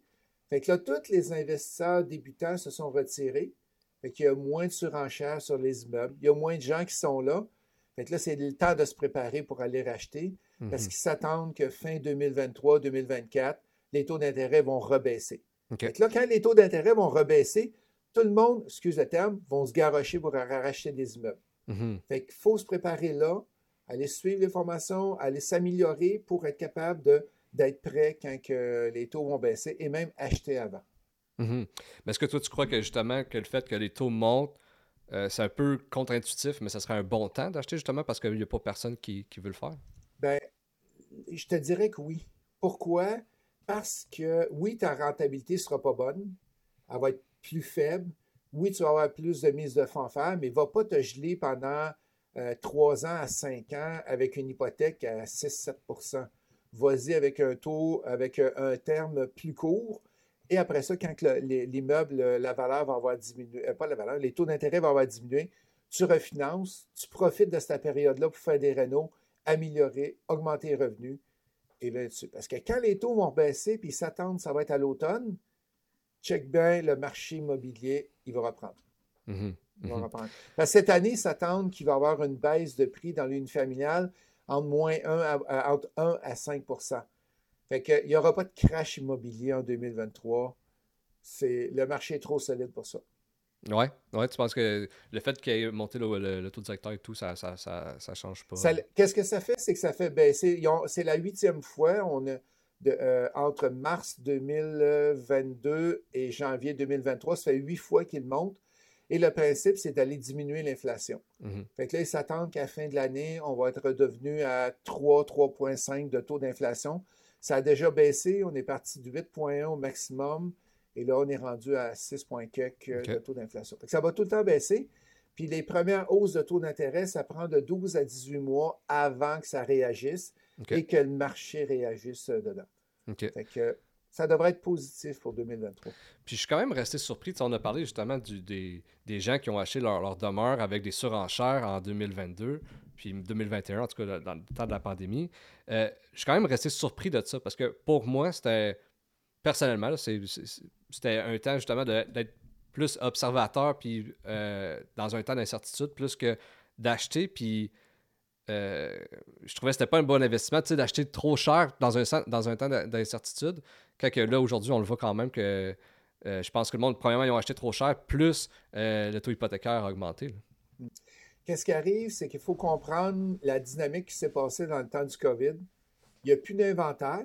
Fait que là, tous les investisseurs débutants se sont retirés. Fait qu'il y a moins de surenchères sur les immeubles. Il y a moins de gens qui sont là. Fait que là, c'est le temps de se préparer pour aller racheter parce Mhm. qu'ils s'attendent que fin 2023-2024, les taux d'intérêt vont rebaisser. OK. Fait que là, quand les taux d'intérêt vont rebaisser, tout le monde, excuse le terme, vont se garrocher pour racheter des immeubles. Mhm. Fait qu'il faut se préparer là, aller suivre les formations, aller s'améliorer pour être capable de, d'être prêt quand que les taux vont baisser et même acheter avant. Mhm. Mais est-ce que toi, tu crois que justement que le fait que les taux montent, euh, c'est un peu contre-intuitif, mais ça serait un bon temps d'acheter justement parce qu'il n'y a pas personne qui, qui veut le faire? Ben, je te dirais que oui. Pourquoi? Parce que oui, ta rentabilité ne sera pas bonne. Elle va être plus faible. Oui, tu vas avoir plus de mise de faire, mais va pas te geler pendant euh, 3 ans à 5 ans avec une hypothèque à 6-7% Vas-y avec un taux, avec un, un terme plus court. Et après ça, quand l'immeuble, la valeur va avoir diminué, euh, pas la valeur, les taux d'intérêt vont avoir diminué, tu refinances, tu profites de cette période-là pour faire des rénaux, améliorer, augmenter les revenus. Et là, dessus Parce que quand les taux vont baisser puis ils s'attendent, ça va être à l'automne, check bien, le marché immobilier, il va reprendre. Mhm. Il va Mhm. reprendre. Parce que cette année, ils s'attendent qu'il va y avoir une baisse de prix dans l'unifamilial entre moins 1 à, à- entre 1 à 5 Fait qu'il n'y aura pas de crash immobilier en 2023. C'est, le marché est trop solide pour ça. Ouais, ouais, tu penses que le fait qu'il ait monté le, le- le taux directeur et tout, ça, ça, ça, ça change pas? Qu'est-ce que ça fait? C'est que ça fait baisser. ont- C'est la huitième fois. On a de, euh, entre mars 2022 et janvier 2023, ça fait huit fois qu'ils montent. Et le principe, c'est d'aller diminuer l'inflation. Mhm. Fait que là, ils s'attendent qu'à la fin de l'année, on va être redevenu à 3, 3,5 de taux d'inflation. Ça a déjà baissé. On est parti de 8,1 au maximum. Et là, on est rendu à 6,4 OK. de taux d'inflation. Ça va tout le temps baisser. Puis les premières hausses de taux d'intérêt, ça prend de 12 à 18 mois avant que ça réagisse Et que le marché réagisse euh, dedans. Fait que ça devrait être positif pour 2023. Puis je suis quand même resté surpris. Tu sais, on a parlé justement du- des, des gens qui ont acheté leur, leur demeure avec des surenchères en 2022, puis 2021, en tout cas dans le temps de la pandémie. Euh, je suis quand même resté surpris de ça parce que pour moi, c'était. Personnellement, c'était un temps justement d'être plus observateur, puis euh, dans un temps d'incertitude, plus que d'acheter, puis. Euh, je trouvais que c'était pas un bon investissement, d'acheter trop cher dans un, dans un temps d'in- d'incertitude. Quand que là, aujourd'hui, on le voit quand même que euh, je pense que le monde, premièrement, ils ont acheté trop cher, plus euh, le taux hypothécaire a augmenté. Qu'est-ce qui arrive, c'est qu'il faut comprendre la dynamique qui s'est passée dans le temps du COVID. Il n'y a plus d'inventaire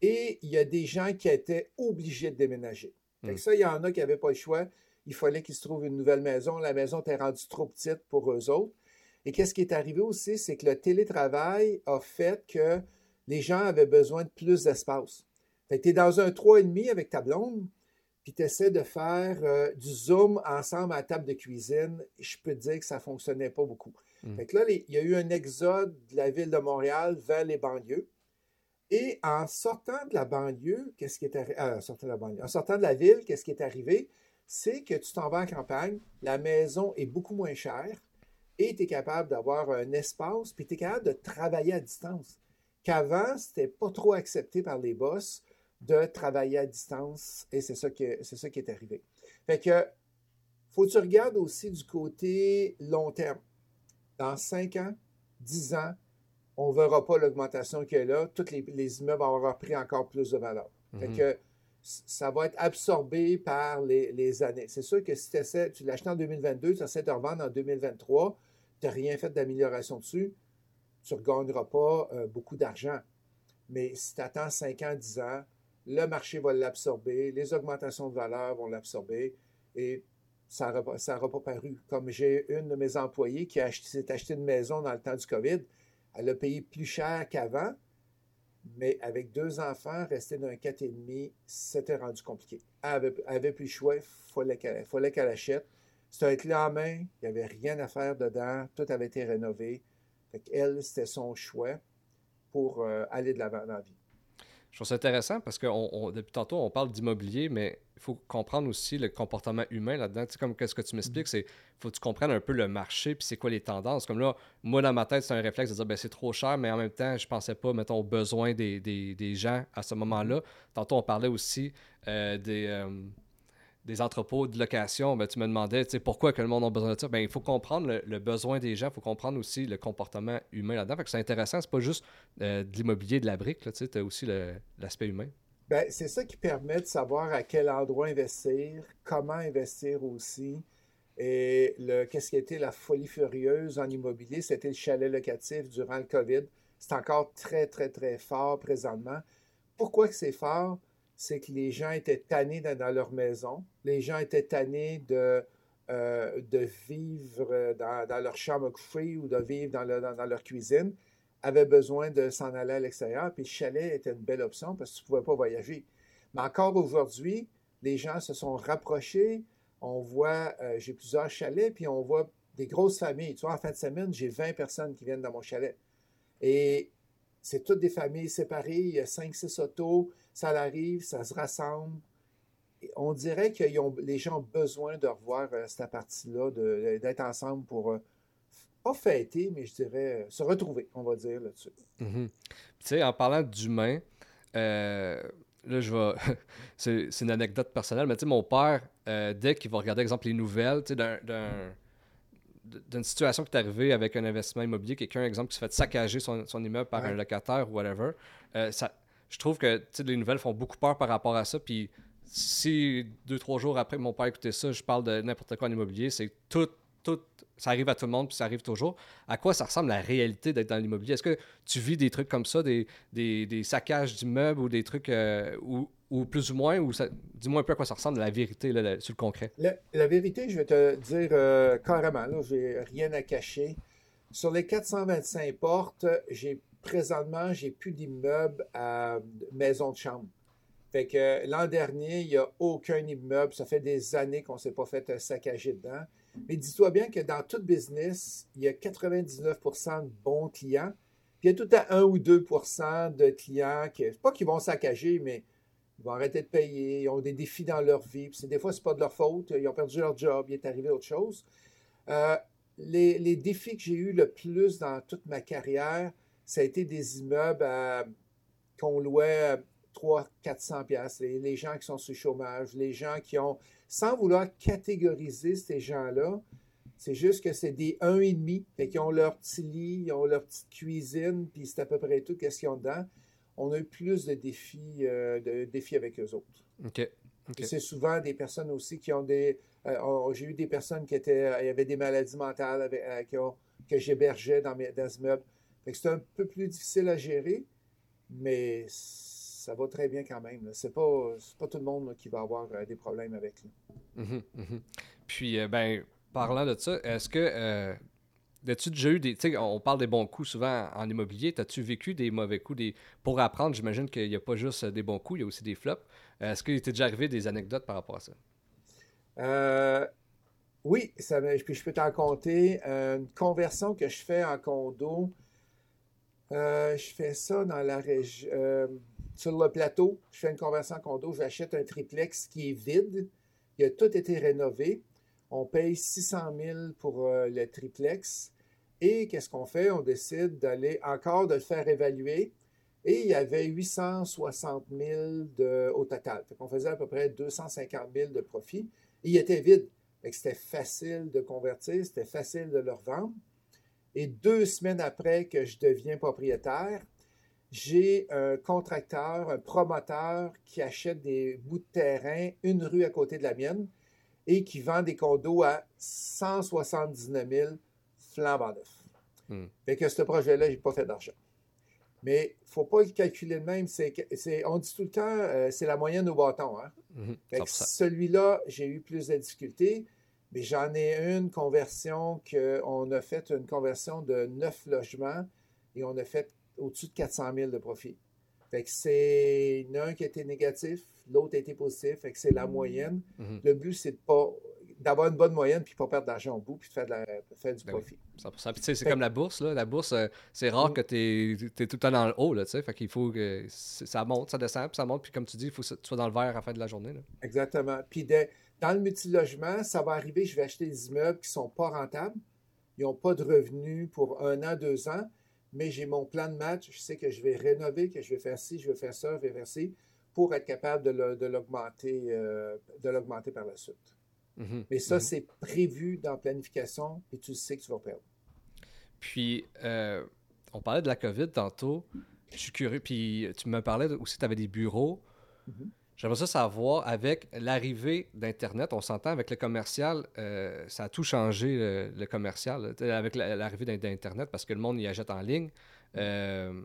et il y a des gens qui étaient obligés de déménager. Fait que Mm. ça, il y en a qui n'avaient pas le choix. Il fallait qu'ils se trouvent une nouvelle maison. La maison était rendue trop petite pour eux autres. Et qu'est-ce qui est arrivé aussi, c'est que le télétravail a fait que les gens avaient besoin de plus d'espace. Fait que tu es dans un 3,5 avec ta blonde, puis tu essaies de faire euh, du Zoom ensemble à la table de cuisine. Je peux te dire que ça ne fonctionnait pas beaucoup. Mm. Fait que là, il y a eu un exode de la ville de Montréal vers les banlieues. Et en sortant de la banlieue, qu'est-ce qui est arrivé? en sortant de la banlieue. En sortant de la ville, qu'est-ce qui est arrivé? C'est que tu t'en vas en campagne, la maison est beaucoup moins chère et tu es capable d'avoir un espace, puis tu es capable de travailler à distance. Qu'avant, c'était pas trop accepté par les boss de travailler à distance et c'est ça, que, c'est ça qui est arrivé. Fait que, faut que tu regardes aussi du côté long terme. Dans 5 ans, 10 ans, on ne verra pas l'augmentation qu'il y a là. Tous les, les immeubles vont avoir pris encore plus de valeur. Fait Mhm. que ça va être absorbé par les, les années. C'est sûr que si t'essaies- tu l'achètes en 2022, tu essaies de revendre en 2023, tu n'as rien fait d'amélioration dessus, tu ne regagneras pas euh, beaucoup d'argent. Mais si tu attends 5 ans, 10 ans, le marché va l'absorber, les augmentations de valeur vont l'absorber et ça n'aura pas paru. Comme j'ai une de mes employées qui s'est acheté une maison dans le temps du COVID, elle a payé plus cher qu'avant, mais avec deux enfants, rester dans un 4,5, c'était rendu compliqué. Elle avait, plus le choix, il fallait qu'elle achète. C'était un clé en main, il n'y avait rien à faire dedans, tout avait été rénové. Fait elle, c'était son choix pour euh, aller de l'avant dans la vie. Je trouve ça intéressant parce que on- on- depuis tantôt, on parle d'immobilier, mais il faut comprendre aussi le comportement humain là-dedans. Tu sais, comme qu'est-ce que tu m'expliques, c'est faut que tu comprennes un peu le marché puis c'est quoi les tendances. Comme là, moi, dans ma tête, c'est un réflexe de dire ben, c'est trop cher, mais en même temps, je pensais pas, mettons, aux besoins des, des- des gens à ce moment-là. Tantôt, on parlait aussi euh, des. euh, des entrepôts de location, ben, tu me demandais pourquoi que le monde a besoin de ça? Ben, il faut comprendre le, besoin des gens, il faut comprendre aussi le comportement humain là-dedans. C'est intéressant, c'est pas juste euh, de l'immobilier, de la brique, tu as aussi l'aspect humain. Ben, c'est ça qui permet de savoir à quel endroit investir, comment investir aussi. Et qu'est-ce qui a été la folie furieuse en immobilier, c'était le chalet locatif durant le COVID. C'est encore très, très, très fort présentement. Pourquoi que c'est fort? C'est que les gens étaient tannés dans leur maison. Les gens étaient tannés de, euh, vivre dans, dans leur chambre à coucher ou de vivre dans leur cuisine avaient besoin de s'en aller à l'extérieur, puis le chalet était une belle option parce que tu ne pouvais pas voyager. Mais encore aujourd'hui, les gens se sont rapprochés. On voit, euh, j'ai plusieurs chalets, puis on voit des grosses familles. Tu vois, en fin de semaine, j'ai 20 personnes qui viennent dans mon chalet. Et c'est toutes des familles séparées. Il y a 5-6 autos. Ça arrive, ça se rassemble. On dirait que les gens ont besoin de revoir euh, cette partie-là, d'être ensemble pour, euh, pas fêter, mais je dirais euh, se retrouver, on va dire là-dessus. Mhm. Tu sais, en parlant d'humain, euh, là, je vais. [laughs] c'est une anecdote personnelle, mais tu sais, mon père, euh, dès qu'il va regarder, exemple, les nouvelles, tu sais, d'un- d'un- d'une situation qui est arrivée avec un investissement immobilier, quelqu'un, exemple, qui se fait saccager son, son immeuble par Ouais. un locataire ou whatever, ça, je trouve que les nouvelles font beaucoup peur par rapport à ça. Puis si deux, trois jours après mon père écoutait ça, je parle de n'importe quoi en immobilier, c'est tout, tout, ça arrive à tout le monde, puis ça arrive toujours. À quoi ça ressemble la réalité d'être dans l'immobilier? Est-ce que tu vis des trucs comme ça, des, des, des saccages d'immeubles ou des trucs euh, où, ou plus ou moins, ou dis-moi un peu à quoi ça ressemble, la vérité sur le concret. La, vérité, je vais te dire euh, carrément, là, j'ai rien à cacher. Sur les 425 portes, j'ai présentement, j'ai plus d'immeubles à maison de chambre. Fait que l'an dernier, il n'y a aucun immeuble. Ça fait des années qu'on ne s'est pas fait saccager dedans. Mais dis-toi bien que dans tout business, il y a 99% de bons clients. Puis il y a tout à 1 ou 2% de clients qui, pas qu'ils vont saccager, mais ils vont arrêter de payer, ils ont des défis dans leur vie. Des fois, ce n'est pas de leur faute. Ils ont perdu leur job, il est arrivé autre chose. Euh, les, les, défis que j'ai eu le plus dans toute ma carrière, ça a été des immeubles qu'on louait 300, 400 pièces les, gens qui sont sur chômage, les gens qui ont, sans vouloir catégoriser ces gens-là, c'est juste que c'est des 1,5, fait qu'ils ont leur petit lit, ils ont leur petite cuisine, puis c'est à peu près tout qu'est-ce qu'ils ont dedans. On a eu plus de défis, euh, de défis avec eux autres. OK. C'est souvent des personnes aussi qui ont des. Euh, j'ai eu des personnes qui étaient, euh, avaient des maladies mentales avec, que j'hébergeais dans, mes, dans ce meuble. C'est un peu plus difficile à gérer, mais ça va très bien quand même. Ce n'est pas, pas tout le monde qui va avoir euh, des problèmes avec. Mm-hmm, mm-hmm. Puis, euh, ben, parlant de ça, est-ce que. Euh, As-tu déjà eu des. Tu sais, on parle des bons coups souvent en immobilier. As-tu vécu des mauvais coups des... Pour apprendre, j'imagine qu'il n'y a pas juste des bons coups, il y a aussi des flops. Est-ce qu'il t'est déjà arrivé des anecdotes par rapport à ça? oui, ça, puis je peux t'en compter. Une conversion que je fais en condo, je fais ça dans la région sur le plateau, je fais une conversion en condo, j'achète un triplex qui est vide. Il a tout été rénové. On paye 600 000 pour euh, le triplex. Et qu'est-ce qu'on fait? On décide d'aller encore de le faire évaluer. Et il y avait 860 000 de, au total. On faisait à peu près 250 000 de profit. il était vide. C'était facile de convertir, c'était facile de le revendre. Et deux semaines après que je deviens propriétaire, j'ai un contracteur, un promoteur qui achète des bouts de terrain, une rue à côté de la mienne, et qui vend des condos à 179 000 flambant neuf. Hmm. Fait que ce projet-là, je n'ai pas fait d'argent. Mais il ne faut pas le calculer de même. on dit tout le temps, euh, c'est la moyenne au bâton. Hein? Hmm. celui-là, j'ai eu plus de difficultés, mais j'en ai une conversion qu'on a fait une conversion de neuf logements et on a fait au-dessus de 400 000 de profit. Fait que c'est un qui a été négatif, l'autre a été positif, fait que c'est la moyenne. Mhm. Le but, c'est de pas d'avoir une bonne moyenne puis pas perdre d'argent au bout puis de faire, faire du ben profit. c'est comme la bourse. Là. La bourse, euh, c'est rare mm. que tu es, tout le temps dans le haut. Là, fait qu'il faut que ça monte, ça descend, puis ça monte. Puis comme tu dis, il faut que tu sois dans le vert à la fin de la journée. Là. Exactement. Puis dans le multilogement, ça va arriver, je vais acheter des immeubles qui ne sont pas rentables. Ils n'ont pas de revenus pour un an, deux ans mais j'ai mon plan de match. Je sais que je vais rénover, que je vais faire ci, je vais faire ça, je vais faire ci, pour être capable de l'augmenter euh, par la suite. Mm-hmm. Mais ça, mm-hmm. c'est prévu dans la planification et tu sais que tu vas perdre. Puis, euh, on parlait de la COVID tantôt. Je suis curieux. Puis, tu me parlais aussi que tu avais des bureaux. Mm-hmm. J'aimerais ça savoir, avec l'arrivée d'Internet, on s'entend avec le commercial, euh, ça a tout changé, le, commercial, avec l'arrivée d'Internet, parce que le monde y achète en ligne. Euh,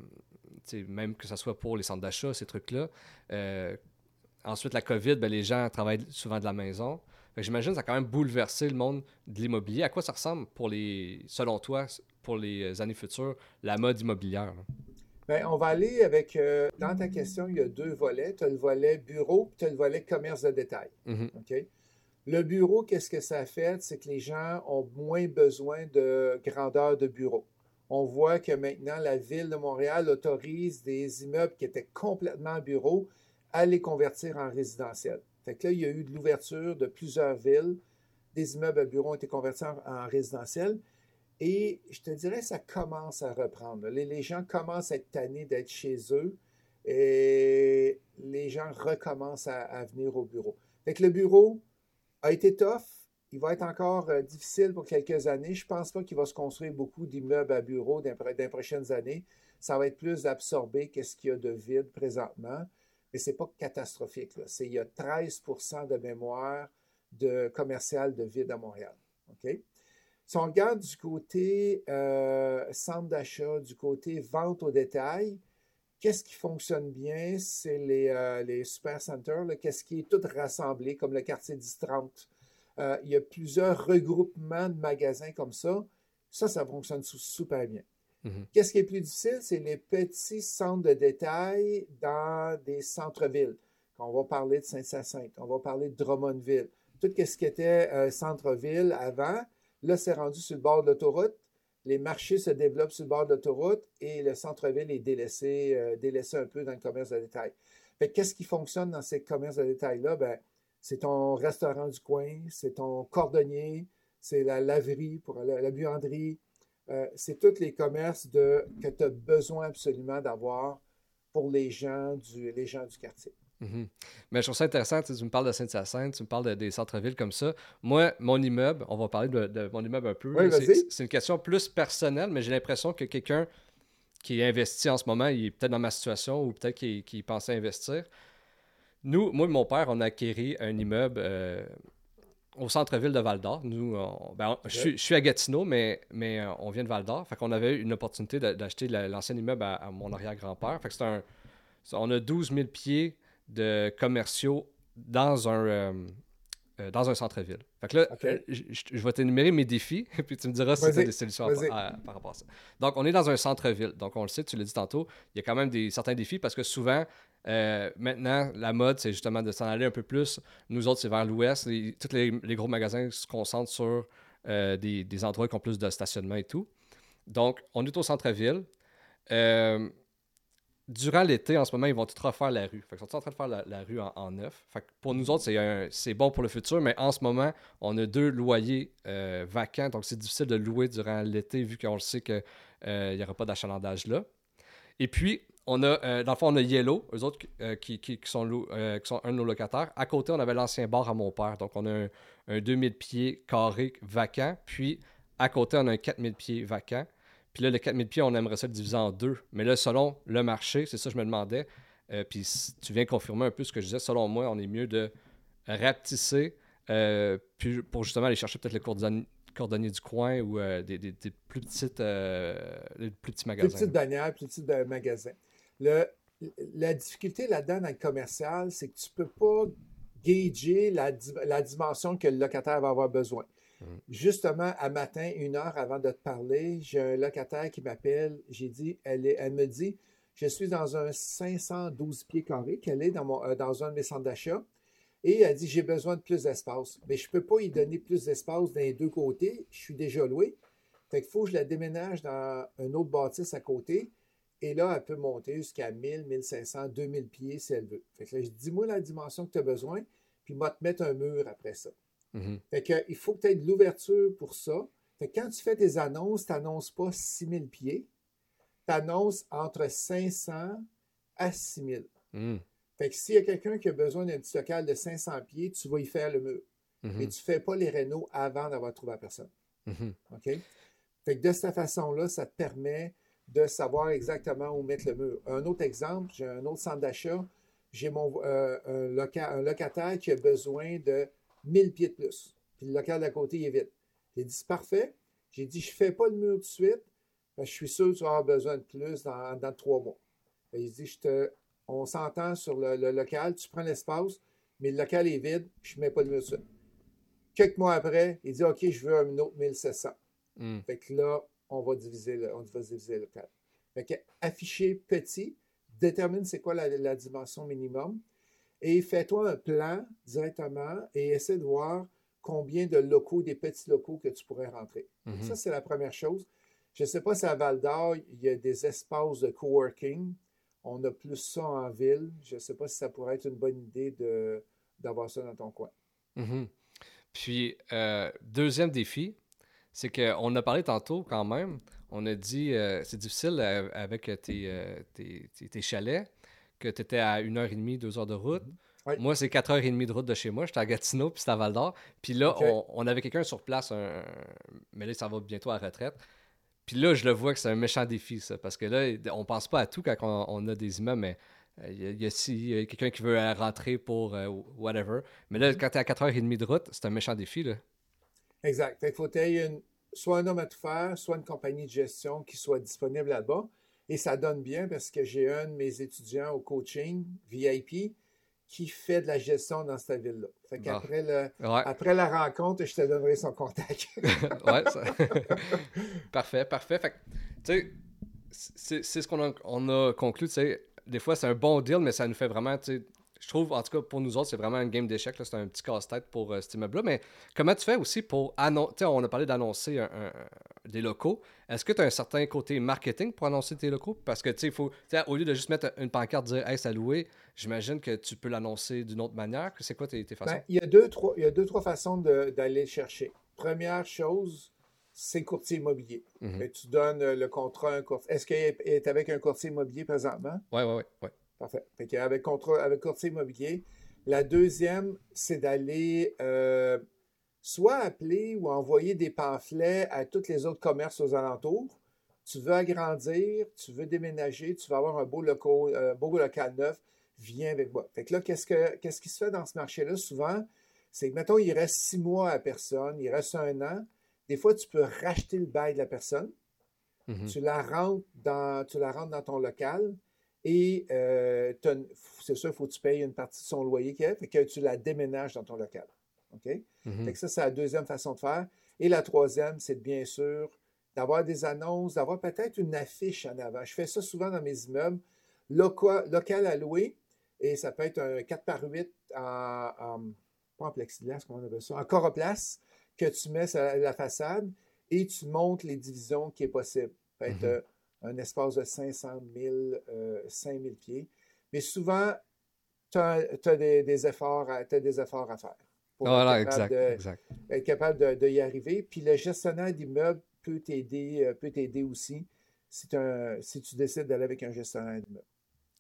même que ce soit pour les centres d'achat, ces trucs-là. Euh, ensuite, la COVID, ben, les gens travaillent souvent de la maison. J'imagine que ça a quand même bouleversé le monde de l'immobilier. À quoi ça ressemble, pour les, selon toi, pour les années futures, la mode immobilière? Bien, on va aller avec, euh, dans ta question, il y a deux volets. Tu as le volet bureau, puis tu as le volet commerce de détail. Mm-hmm. Le bureau, qu'est-ce que ça fait? C'est que les gens ont moins besoin de grandeur de bureau. On voit que maintenant, la ville de Montréal autorise des immeubles qui étaient complètement bureaux à les convertir en résidentiel. Fait que là, il y a eu de l'ouverture de plusieurs villes. Des immeubles à bureaux ont été convertis en, en résidentiel. Et je te dirais, ça commence à reprendre. Les, gens commencent à être tannés d'être chez eux et les gens recommencent à, venir au bureau. Fait le bureau a été tough. Il va être encore euh, difficile pour quelques années. Je ne pense pas qu'il va se construire beaucoup d'immeubles à bureau dans, les prochaines années. Ça va être plus d'absorber qu'est-ce qu'il y a de vide présentement. Mais ce n'est pas catastrophique. il y a 13% de mémoire de commercial de vide à Montréal. OK? Si on regarde du côté euh, centre d'achat, du côté vente au détail, Qu'est-ce qui fonctionne bien? C'est les, euh, les super centers, qu'est-ce qui est tout rassemblé, comme le quartier 1030. Euh, il y a plusieurs regroupements de magasins comme ça. Ça, ça fonctionne super bien. Mhm. Qu'est-ce qui est plus difficile? C'est les petits centres de détail dans des centres-villes. On va parler de Saint-Hyacinthe, on va parler de Drummondville. Tout ce qui était euh, centre-ville avant, là, c'est rendu sur le bord de l'autoroute les marchés se développent sur le bord de l'autoroute et le centre-ville est délaissé, euh, délaissé un peu dans le commerce de détail. qu'est-ce qui fonctionne dans ces commerces de détail-là? Ben, c'est ton restaurant du coin, c'est ton cordonnier, c'est la laverie, pour la, buanderie. Euh, c'est tous les commerces que tu as besoin absolument d'avoir pour les gens du quartier. Mhm. Mais je trouve ça intéressant, tu, me parles de Saint-Hyacinthe, tu me parles des centres-villes comme ça. Moi, mon immeuble, on va parler de, mon immeuble un peu. c'est une question plus personnelle, mais j'ai l'impression que quelqu'un qui investit en ce moment, il est peut-être dans ma situation ou peut-être qu'il pensait investir. Nous, moi et mon père, on a acquéri un immeuble euh, au centre-ville de Val d'Or. Nous, ben, je, suis à Gatineau, mais, mais euh, on vient de Val d'Or. Fait qu'on avait eu une opportunité d'acheter l'ancien immeuble à, mon arrière-grand-père. Fait que c'est un. On a 12 000 pieds de commerciaux dans un, euh, euh, dans un centre-ville. Fait que là, je, vais t'énumérer mes défis, [laughs] puis tu me diras si tu as des solutions par rapport à ça. Donc, on est dans un centre-ville. Donc, on le sait, tu l'as dit tantôt, il y a quand même des, certains défis parce que souvent, euh, maintenant, la mode, c'est justement de s'en aller un peu plus. Nous autres, c'est vers l'ouest. Tous les, les, gros magasins se concentrent sur des, des, endroits qui ont plus de stationnement et tout. Donc, on est au centre-ville. Euh, durant l'été, en ce moment, ils vont tout refaire la rue. ils sont en train de faire la, rue en, neuf. pour nous autres, c'est bon pour le futur, mais en ce moment, on a deux loyers euh, vacants, donc c'est difficile de louer durant l'été vu qu'on le sait qu'il euh, n'y aura pas d'achalandage là. Et puis, on a, euh, dans le fond, on a Yellow, eux autres qui, sont, qui sont un de nos locataires. À côté, on avait l'ancien bar à mon père, donc on a un, un 2000 pieds carré vacant. Puis, à côté, on a un 4000 pieds vacant. Puis là, le 4000 pieds, on aimerait ça le diviser en deux. Mais là, selon le marché, c'est ça que je me demandais. Euh, puis tu viens confirmer un peu ce que je disais. Selon moi, on est mieux de rapetisser euh, puis pour justement aller chercher peut-être le cordonnier, du coin ou euh, des, plus petites plus petits magasins. Plus petites bannières, plus petits magasins. Le, la difficulté là-dedans dans le commercial, c'est que tu ne peux pas gager la, la, dimension que le locataire va avoir besoin. Justement, à matin, une heure avant de te parler, j'ai un locataire qui m'appelle. J'ai dit, elle, me dit, je suis dans un 512 pieds carrés qu'elle est dans, mon, euh, un de mes centres d'achat. Et elle dit, j'ai besoin de plus d'espace. Mais je ne peux pas y donner plus d'espace les deux côtés. Je suis déjà loué. Fait qu'il faut que je la déménage dans un autre bâtisse à côté. Et là, elle peut monter jusqu'à 1000, 1500, 2000 pieds si elle veut. Fait je dis, moi la dimension que tu as besoin, puis moi te mettre un mur après ça. Mhm. il faut que tu aies de l'ouverture pour ça. quand tu fais tes annonces, tu n'annonces pas 6000 pieds. Tu annonces entre 500 à 6000. Mm. Fait que s'il y a quelqu'un qui a besoin d'un petit local de 500 pieds, tu vas y faire le mur. Mhm. Mais tu ne fais pas les rénaux avant d'avoir trouvé la personne. Mhm. OK? Fait que de cette façon-là, ça te permet de savoir exactement où mettre le mur. Un autre exemple, j'ai un autre centre d'achat. J'ai mon euh, un locataire qui a besoin de 1000 pieds de plus. Puis le local d'à côté est vide. J'ai dit, c'est parfait. J'ai dit, je ne fais pas le mur tout de suite. je suis sûr que tu vas avoir besoin de plus dans, dans trois mois. il dit, je te, on s'entend sur le, local, tu prends l'espace, mais le local est vide, je ne mets pas le mur tout de suite. Quelques mois après, il dit, OK, je veux un autre 1700. Hmm. Fait que là, on va diviser le, on va diviser le local. Fait que afficher petit, détermine c'est quoi la, la dimension minimum et fais-toi un plan directement et essaie de voir combien de locaux, des petits locaux que tu pourrais rentrer. Mhm. Ça, c'est la première chose. Je ne sais pas si à Val d'Or, il y a des espaces de coworking. On a plus ça en ville. Je ne sais pas si ça pourrait être une bonne idée d'avoir ça dans ton coin. Mhm. Puis, euh, deuxième défi, c'est qu'on a parlé tantôt quand même. On a dit euh, c'est difficile euh, avec tes, tes, chalets que tu étais à une heure et demie, deux heures de route. Moi, c'est quatre heures et demie de route de chez moi. J'étais à Gatineau, puis c'était à Val d'Or. Puis là, on, avait quelqu'un sur place, mais là, ça va bientôt à la retraite. Puis là, je le vois que c'est un méchant défi, ça. Parce que là, on pense pas à tout quand on, a des immeubles, mais euh, il y a, quelqu'un qui veut rentrer pour euh, whatever. Mais là, quand tu es à 4h30 de route, c'est un méchant défi. Là. Exact. il faut que tu aies soit un homme à tout faire, soit une compagnie de gestion qui soit disponible là-bas. Et ça donne bien parce que j'ai un de mes étudiants au coaching VIP qui fait de la gestion dans cette ville-là. Fait qu'après après la rencontre, je te donnerai son contact. [laughs] ouais, [laughs] parfait, parfait. Fait tu sais, c'est ce qu'on a, on a conclu, tu sais, des fois c'est un bon deal, mais ça nous fait vraiment, tu sais, je trouve, en tout cas, pour nous autres, c'est vraiment un game d'échecs. C'est un petit casse-tête pour euh, cet immeuble-là. Mais comment tu fais aussi pour annoncer. On a parlé d'annoncer des locaux. Est-ce que tu as un certain côté marketing pour annoncer tes locaux? Parce que, tu sais. Au lieu de juste mettre une pancarte dire Hey, ça loué, j'imagine que tu peux l'annoncer d'une autre manière. C'est quoi tes, façons? Ben, il, y a deux, trois, il y a deux, trois façons d'aller chercher. Première chose, c'est courtier immobilier. Mm-hmm. Tu donnes le contrat à un courtier. Est-ce qu'il est avec un courtier immobilier présentement? Oui, oui, oui. Parfait. avec, contre, avec courtier immobilier. La deuxième, c'est d'aller euh, soit appeler ou envoyer des pamphlets à tous les autres commerces aux alentours. Tu veux agrandir, tu veux déménager, tu veux avoir un beau, local, euh, beau local neuf, viens avec moi. Fait que là, qu'est-ce, que, qu'est-ce qui se fait dans ce marché-là souvent? C'est que, mettons, il reste six mois à personne, il reste un an. Des fois, tu peux racheter le bail de la personne. Mm-hmm. Tu la rentres dans, tu la rentres dans ton local et euh, c'est sûr, il faut que tu payes une partie de son loyer qui fait que tu la déménages dans ton local. OK? Mhm. ça, c'est la deuxième façon de faire. Et la troisième, c'est bien sûr d'avoir des annonces, d'avoir peut-être une affiche en avant. Je fais ça souvent dans mes immeubles. local à louer, et ça peut être un 4 par 8 en, pas en plexiglas, comment on appelle ça, en coroplace, que tu mets sur la façade et tu montes les divisions qui est possible. Peut être mhm. euh, un espace de 500 000, 5000 pieds. Mais souvent, tu as, des, efforts à, des efforts à faire pour être, capable de, y arriver. Puis le gestionnaire d'immeuble peut t'aider euh, peut t'aider aussi si, si tu décides d'aller avec un gestionnaire d'immeuble.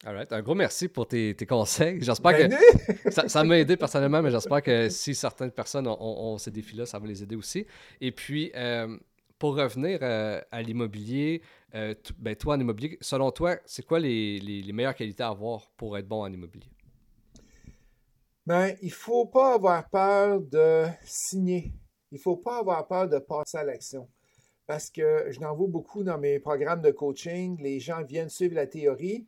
Right. Un gros merci pour tes, conseils. J'espère que [laughs] ça, m'a aidé personnellement, mais j'espère que si certaines personnes ont, ces défis-là, ça va les aider aussi. Et puis, euh, pour revenir euh, à l'immobilier, euh, ben, toi en immobilier, selon toi, c'est quoi les, meilleures qualités à avoir pour être bon en immobilier? Ben, il ne faut pas avoir peur de signer. Il ne faut pas avoir peur de passer à l'action. Parce que je n'en vois beaucoup dans mes programmes de coaching. Les gens viennent suivre la théorie,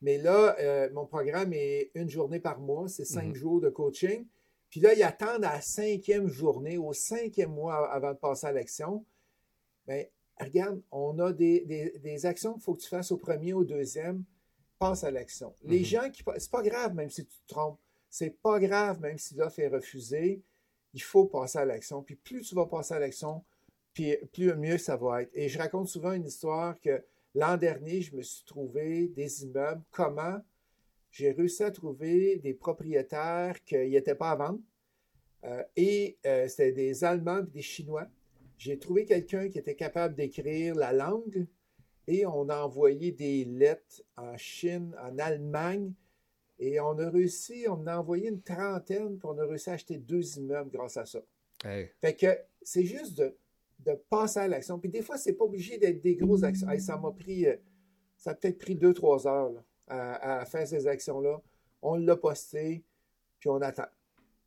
mais là, euh, mon programme est une journée par mois, c'est cinq mhm. jours de coaching. Puis là, ils attendent à la cinquième journée, au cinquième mois avant de passer à l'action. Bien, regarde, on a des, actions qu'il faut que tu fasses au premier, au deuxième, passe à l'action. Les mhm. gens qui. C'est pas grave même si tu te trompes. C'est pas grave même si l'offre est refusée. Il faut passer à l'action. Puis plus tu vas passer à l'action, puis plus mieux ça va être. Et je raconte souvent une histoire que l'an dernier, je me suis trouvé des immeubles. Comment? J'ai réussi à trouver des propriétaires qui n'étaient pas à vendre. Euh, et euh, c'était des Allemands et des Chinois j'ai trouvé quelqu'un qui était capable d'écrire la langue et on a envoyé des lettres en Chine, en Allemagne, et on a réussi, on a envoyé une trentaine, puis on a réussi à acheter deux immeubles grâce à ça. Fait que c'est juste de, passer à l'action. Puis des fois, c'est pas obligé d'être des grosses actions. ça m'a pris, euh, ça a peut-être pris deux, trois heures à, faire ces actions-là. On l'a posté, puis on attend.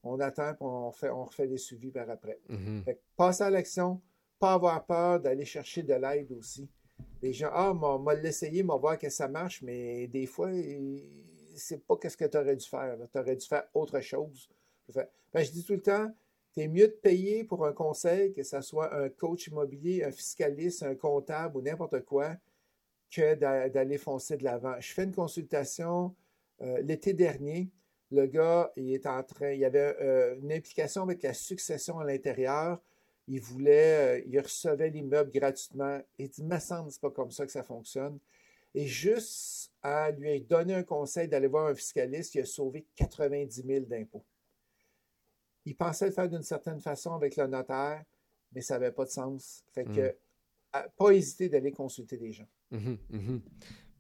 On attend, puis on, fait, on refait des suivis par après. Mm-hmm. passer à l'action, pas avoir peur d'aller chercher de l'aide aussi. Les gens, ah, m'a l'essayer, m'a voir que ça marche, mais des fois, c'est pas ce que tu aurais dû faire. Tu aurais dû faire autre chose. Ben, je dis tout le temps, tu es mieux de payer pour un conseil, que ce soit un coach immobilier, un fiscaliste, un comptable ou n'importe quoi, que d'aller foncer de l'avant. Je fais une consultation euh, l'été dernier le gars, il est en train, il y avait euh, une implication avec la succession à l'intérieur. Il voulait, euh, il recevait l'immeuble gratuitement. Il dit, me semble, c'est pas comme ça que ça fonctionne. Et juste à lui donner un conseil d'aller voir un fiscaliste, il a sauvé 90 000 d'impôts. Il pensait le faire d'une certaine façon avec le notaire, mais ça n'avait pas de sens. Fait que, hmm. pas hésiter d'aller consulter des gens. Mhm, mhm.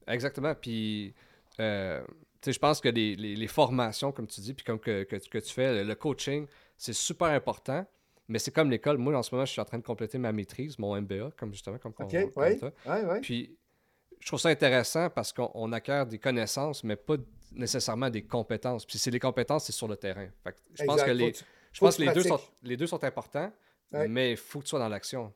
Exactement. Puis, euh, je pense que les, formations, comme tu dis, puis comme que, tu fais, le, coaching, c'est super important. Mais c'est comme l'école. Moi, en ce moment, je suis en train de compléter ma maîtrise, mon MBA, comme justement, comme, OK, oui. Puis, je trouve ça intéressant parce qu'on acquiert des connaissances, mais pas nécessairement des compétences. Puis, c'est les compétences, c'est sur le terrain. je pense que, les, je pense les, deux sont, les deux sont importants, mais il faut que tu sois dans l'action.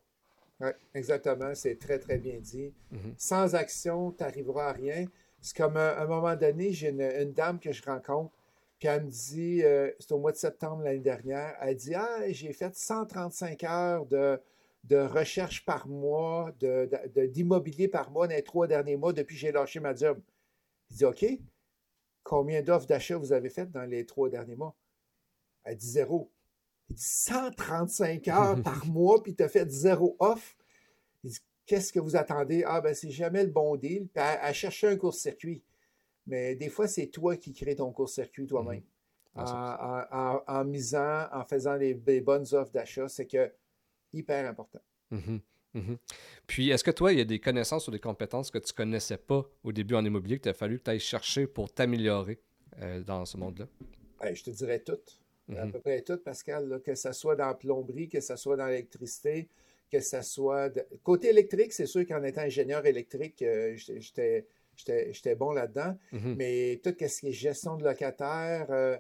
Oui, exactement. C'est très, très bien dit. Mm-hmm. Sans action, tu n'arriveras à rien. C'est comme à un moment donné, j'ai une, dame que je rencontre, puis elle me dit, euh, c'est au mois de septembre l'année dernière, elle dit Ah, j'ai fait 135 heures de, de recherche par mois, d'immobilier de, par mois dans les trois derniers mois depuis que j'ai lâché ma job. Je dis OK, combien d'offres d'achat vous avez faites dans les trois derniers mois? Elle dit zéro. Il dit 135 heures [laughs] par mois, puis tu as fait zéro off. Qu'est-ce que vous attendez? Ah, ben, c'est jamais le bon deal. Puis elle, chercher un court-circuit. Mais des fois, c'est toi qui crée ton court-circuit toi-même. Mm-hmm. En, misant, en faisant les, bonnes offres d'achat, c'est que hyper important. Mm-hmm. Mm-hmm. Puis, est-ce que toi, il y a des connaissances ou des compétences que tu ne connaissais pas au début en immobilier que tu as fallu que tu ailles chercher pour t'améliorer euh, dans ce monde-là? je te dirais toutes. À peu près toutes, Pascal, que ce soit dans la plomberie, que ce soit dans l'électricité, que ce soit. Côté électrique, c'est sûr qu'en étant ingénieur électrique, euh, j'étais bon là-dedans. Mm-hmm. Mais tout ce qui est gestion de locataire, euh,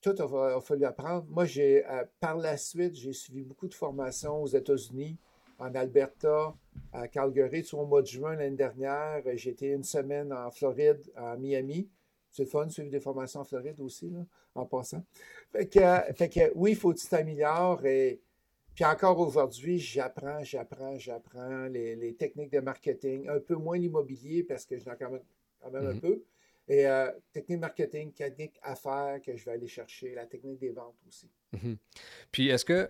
tout a, fallu apprendre. Moi, j'ai euh, par la suite, j'ai suivi beaucoup de formations aux États-Unis, en Alberta, à Calgary. au mois de juin l'année dernière, j'ai été une semaine en Floride, à Miami. C'est le fun de suivre des formations en Floride aussi, là, en passant. Fait que, fait que oui, il faut que tu t'améliores et puis encore aujourd'hui, j'apprends, j'apprends, j'apprends les, techniques de marketing, un peu moins l'immobilier parce que j'en ai quand même, quand même un mm-hmm. peu. Et euh, technique marketing, technique affaires que je vais aller chercher, la technique des ventes aussi. Mm-hmm. Puis est-ce que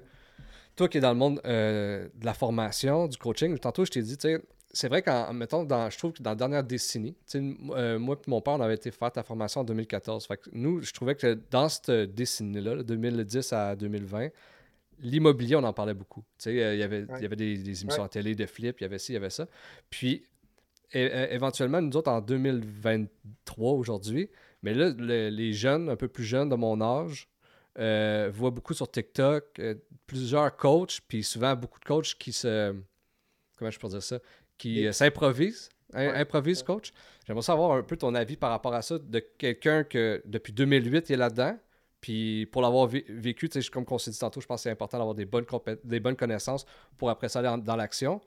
toi qui es dans le monde euh, de la formation, du coaching, tantôt je t'ai dit, tu sais, c'est vrai qu'en mettons, dans, je trouve que dans la dernière décennie, euh, moi et mon père, on avait été faire ta formation en 2014. Fait que nous, je trouvais que dans cette décennie-là, 2010 à 2020, l'immobilier, on en parlait beaucoup. Tu sais, euh, il y avait, il y avait des, émissions à télé de flip, il y avait ci, il y avait ça. Puis, éventuellement, nous autres, en 2023, aujourd'hui, mais là, les jeunes, un peu plus jeunes de mon âge, euh, voient beaucoup sur TikTok euh, plusieurs coachs, puis souvent beaucoup de coachs qui se. Comment je peux dire ça Qui s'improvisent. Improvise coach. J'aimerais savoir un peu ton avis par rapport à ça de quelqu'un que depuis 2008 il est là-dedans, puis pour l'avoir vécu, comme on s'est dit tantôt, je pense que c'est important d'avoir des bonnes, des bonnes connaissances pour après ça aller dans l'action.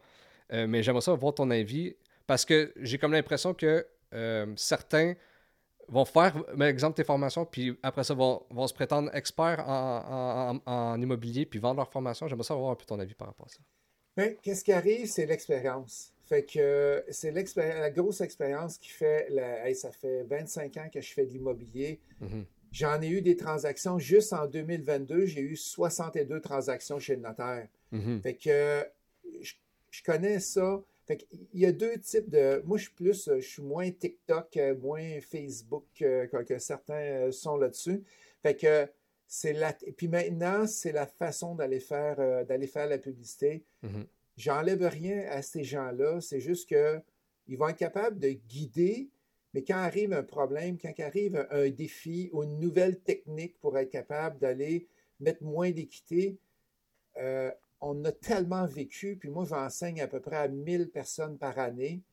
Euh, mais j'aimerais ça voir ton avis parce que j'ai comme l'impression que euh, certains vont faire, par exemple, tes formations, puis après ça, vont, vont se prétendre experts en, immobilier, puis vendre leur formation. J'aimerais ça avoir un peu ton avis par rapport à ça. Ben, qu'est-ce qui arrive, c'est l'expérience. Fait que c'est la grosse expérience qui fait, ça fait 25 ans que je fais de l'immobilier. Mm-hmm. J'en ai eu des transactions juste en 2022. J'ai eu 62 transactions chez le notaire. Mm-hmm. Fait que je, connais ça. Fait il y a deux types de. Moi, je suis plus, je suis moins TikTok, moins Facebook que, que certains euh, sont là-dessus. Fait que c'est la. Puis maintenant, c'est la façon d'aller faire, euh, d'aller faire la publicité. Mm-hmm. J'enlève rien à ces gens-là. C'est juste qu'ils vont être capables de guider mais quand arrive un problème, quand arrive un, défi ou une nouvelle technique pour être capable d'aller mettre moins d'équité, euh, on a tellement vécu, puis moi j'enseigne à peu près à 1000 personnes par année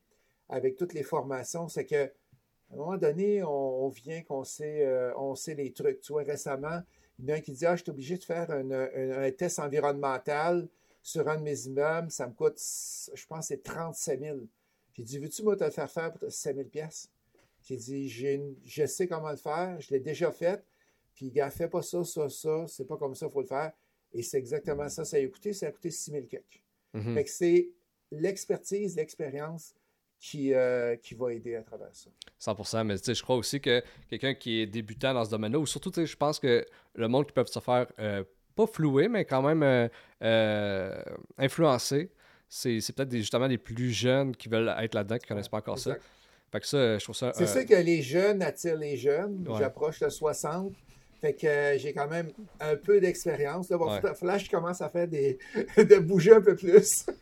avec toutes les formations, c'est que à un moment donné, on, vient qu'on sait, euh, on sait les trucs. Tu vois, récemment, il y en a un qui dit Ah, je suis obligé de faire un, test environnemental sur un de mes immeubles, ça me coûte, je pense, c'est 37 000. J'ai dit Veux-tu moi te le faire faire pour 5 000 qui dit Je sais comment le faire, je l'ai déjà fait, puis gars, fais pas ça, ça, ça, c'est pas comme ça, il faut le faire. Et c'est exactement ça. Ça a coûté, ça a coûté 6 000 quelques. Mm-hmm. Fait que c'est l'expertise, l'expérience qui, euh, qui va aider à travers ça. 100% mais je crois aussi que quelqu'un qui est débutant dans ce domaine-là, ou surtout, je pense que le monde qui peut se faire, euh, pas flouer, mais quand même euh, influencer, c'est peut-être justement les plus jeunes qui veulent être là-dedans, qui ne connaissent pas encore ça. C'est euh, sûr que les jeunes attirent les jeunes. J'approche de 60. Fait que euh, j'ai quand même un peu d'expérience. Là, là, je commence à faire des. [laughs] de bouger un peu plus. [laughs]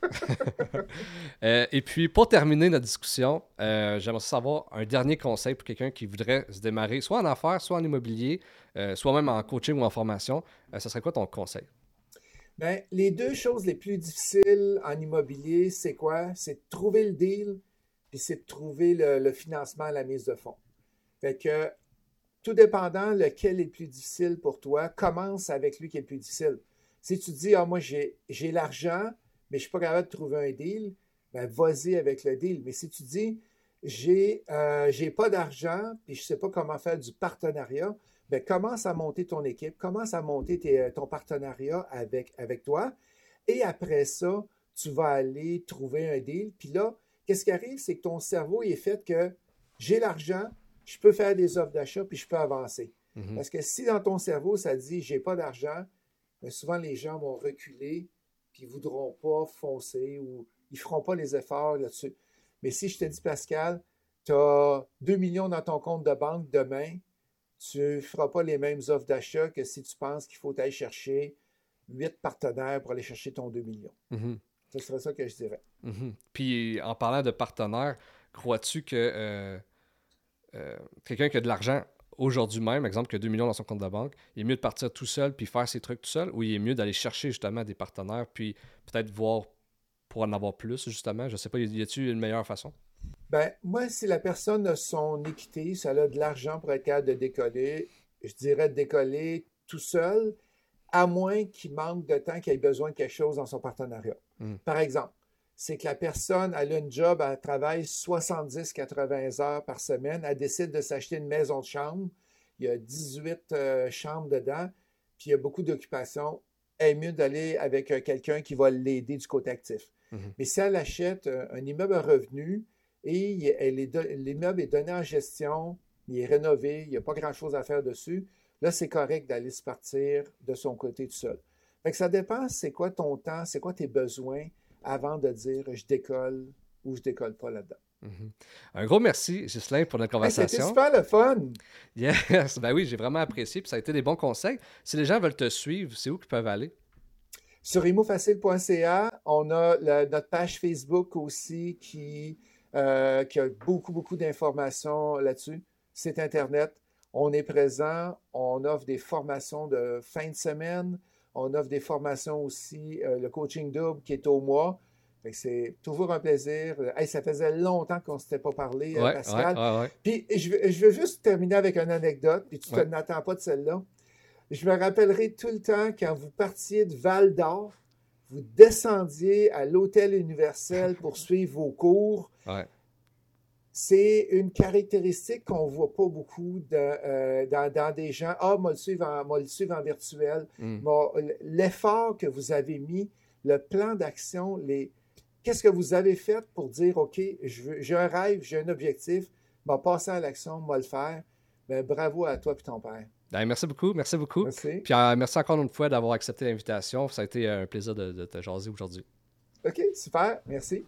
Euh, et puis, pour terminer notre discussion, j'aimerais savoir un dernier conseil pour quelqu'un qui voudrait se démarrer, soit en affaires, soit en immobilier, soit même en coaching ou en formation. ce serait quoi ton conseil? Bien, les deux choses les plus difficiles en immobilier, c'est quoi? C'est de trouver le deal puis c'est de trouver le, financement à la mise de fonds. Fait que, tout dépendant lequel est le plus difficile pour toi, commence avec lui qui est le plus difficile. Si tu dis, ah, moi, j'ai l'argent, mais je ne suis pas capable de trouver un deal, ben vas-y avec le deal. Mais si tu dis, j'ai euh, pas d'argent, puis je ne sais pas comment faire du partenariat, ben commence à monter ton équipe, commence à monter euh, ton partenariat avec, avec toi. Et après ça, tu vas aller trouver un deal. Puis là, qu'est-ce qui arrive? C'est que ton cerveau est fait que j'ai l'argent, je peux faire des offres d'achat, puis je peux avancer. Mhm. Parce que si dans ton cerveau, ça dit j'ai pas d'argent, ben souvent les gens vont reculer, puis ils ne voudront pas foncer ou ils ne feront pas les efforts là-dessus. Mais si je te dis, Pascal, tu as 2 millions dans ton compte de banque demain, tu ne feras pas les mêmes offres d'achat que si tu penses qu'il faut aller chercher 8 partenaires pour aller chercher ton 2 millions. Mhm. Ce serait ça que je dirais. Mhm. Puis en parlant de partenaires, crois-tu que euh, euh, quelqu'un qui a de l'argent aujourd'hui même, exemple, qui a 2 millions dans son compte de banque, il est mieux de partir tout seul puis faire ses trucs tout seul ou il est mieux d'aller chercher justement des partenaires puis peut-être voir pour en avoir plus, justement? Je sais pas, y a-t-il une meilleure façon? Ben, moi, si la personne a son équité, ça a de l'argent pour être capable de décoller, je dirais de décoller tout seul, à moins qu'il manque de temps, qu'il ait besoin de quelque chose dans son partenariat. Hmm. Par exemple, c'est que la personne, elle a une job, elle travaille 70-80 heures par semaine, elle décide de s'acheter une maison de chambre, il y a 18 euh, chambres dedans, puis il y a beaucoup d'occupations, elle est mieux d'aller avec euh, quelqu'un qui va l'aider du côté actif. Mhm. Mais si elle achète euh, un immeuble à revenu et l'immeuble est donné en gestion, il est rénové, il n'y a pas grand-chose à faire dessus, là, c'est correct d'aller se partir de son côté tout seul. Ça dépend, c'est quoi ton temps, c'est quoi tes besoins avant de dire je décolle ou je décolle pas là-dedans. Mhm. Un gros merci, Ghislain, pour notre conversation. C'était super le fun. Yes, ben oui, j'ai vraiment apprécié. Puis ça a été des bons conseils. Si les gens veulent te suivre, c'est où qu'ils peuvent aller? Sur imofacile.ca, on a notre page Facebook aussi qui, euh, qui a beaucoup, beaucoup d'informations là-dessus. C'est Internet. On est présent. On offre des formations de fin de semaine. On offre des formations aussi, euh, le coaching double qui est au mois. C'est toujours un plaisir. ça faisait longtemps qu'on ne s'était pas parlé, euh, Pascal. puis je, je, veux juste terminer avec une anecdote, puis tu n'attends pas de celle-là. Je me rappellerai tout le temps quand vous partiez de Val d'Or, vous descendiez à l'hôtel universel pour suivre vos cours. C'est une caractéristique qu'on ne voit pas beaucoup euh, dans, des gens. Ah, moi le suivre en, le suivre en virtuel. Mm. L'effort que vous avez mis, le plan d'action, les, qu'est-ce que vous avez fait pour dire, OK, j'ai un rêve, j'ai un objectif, va passer à l'action, va le faire. Ben, bravo à toi et ton père. Ben, merci beaucoup, merci beaucoup. Merci. Puis euh, merci encore une fois d'avoir accepté l'invitation. Ça a été un plaisir de, de te jaser aujourd'hui. OK, super, merci.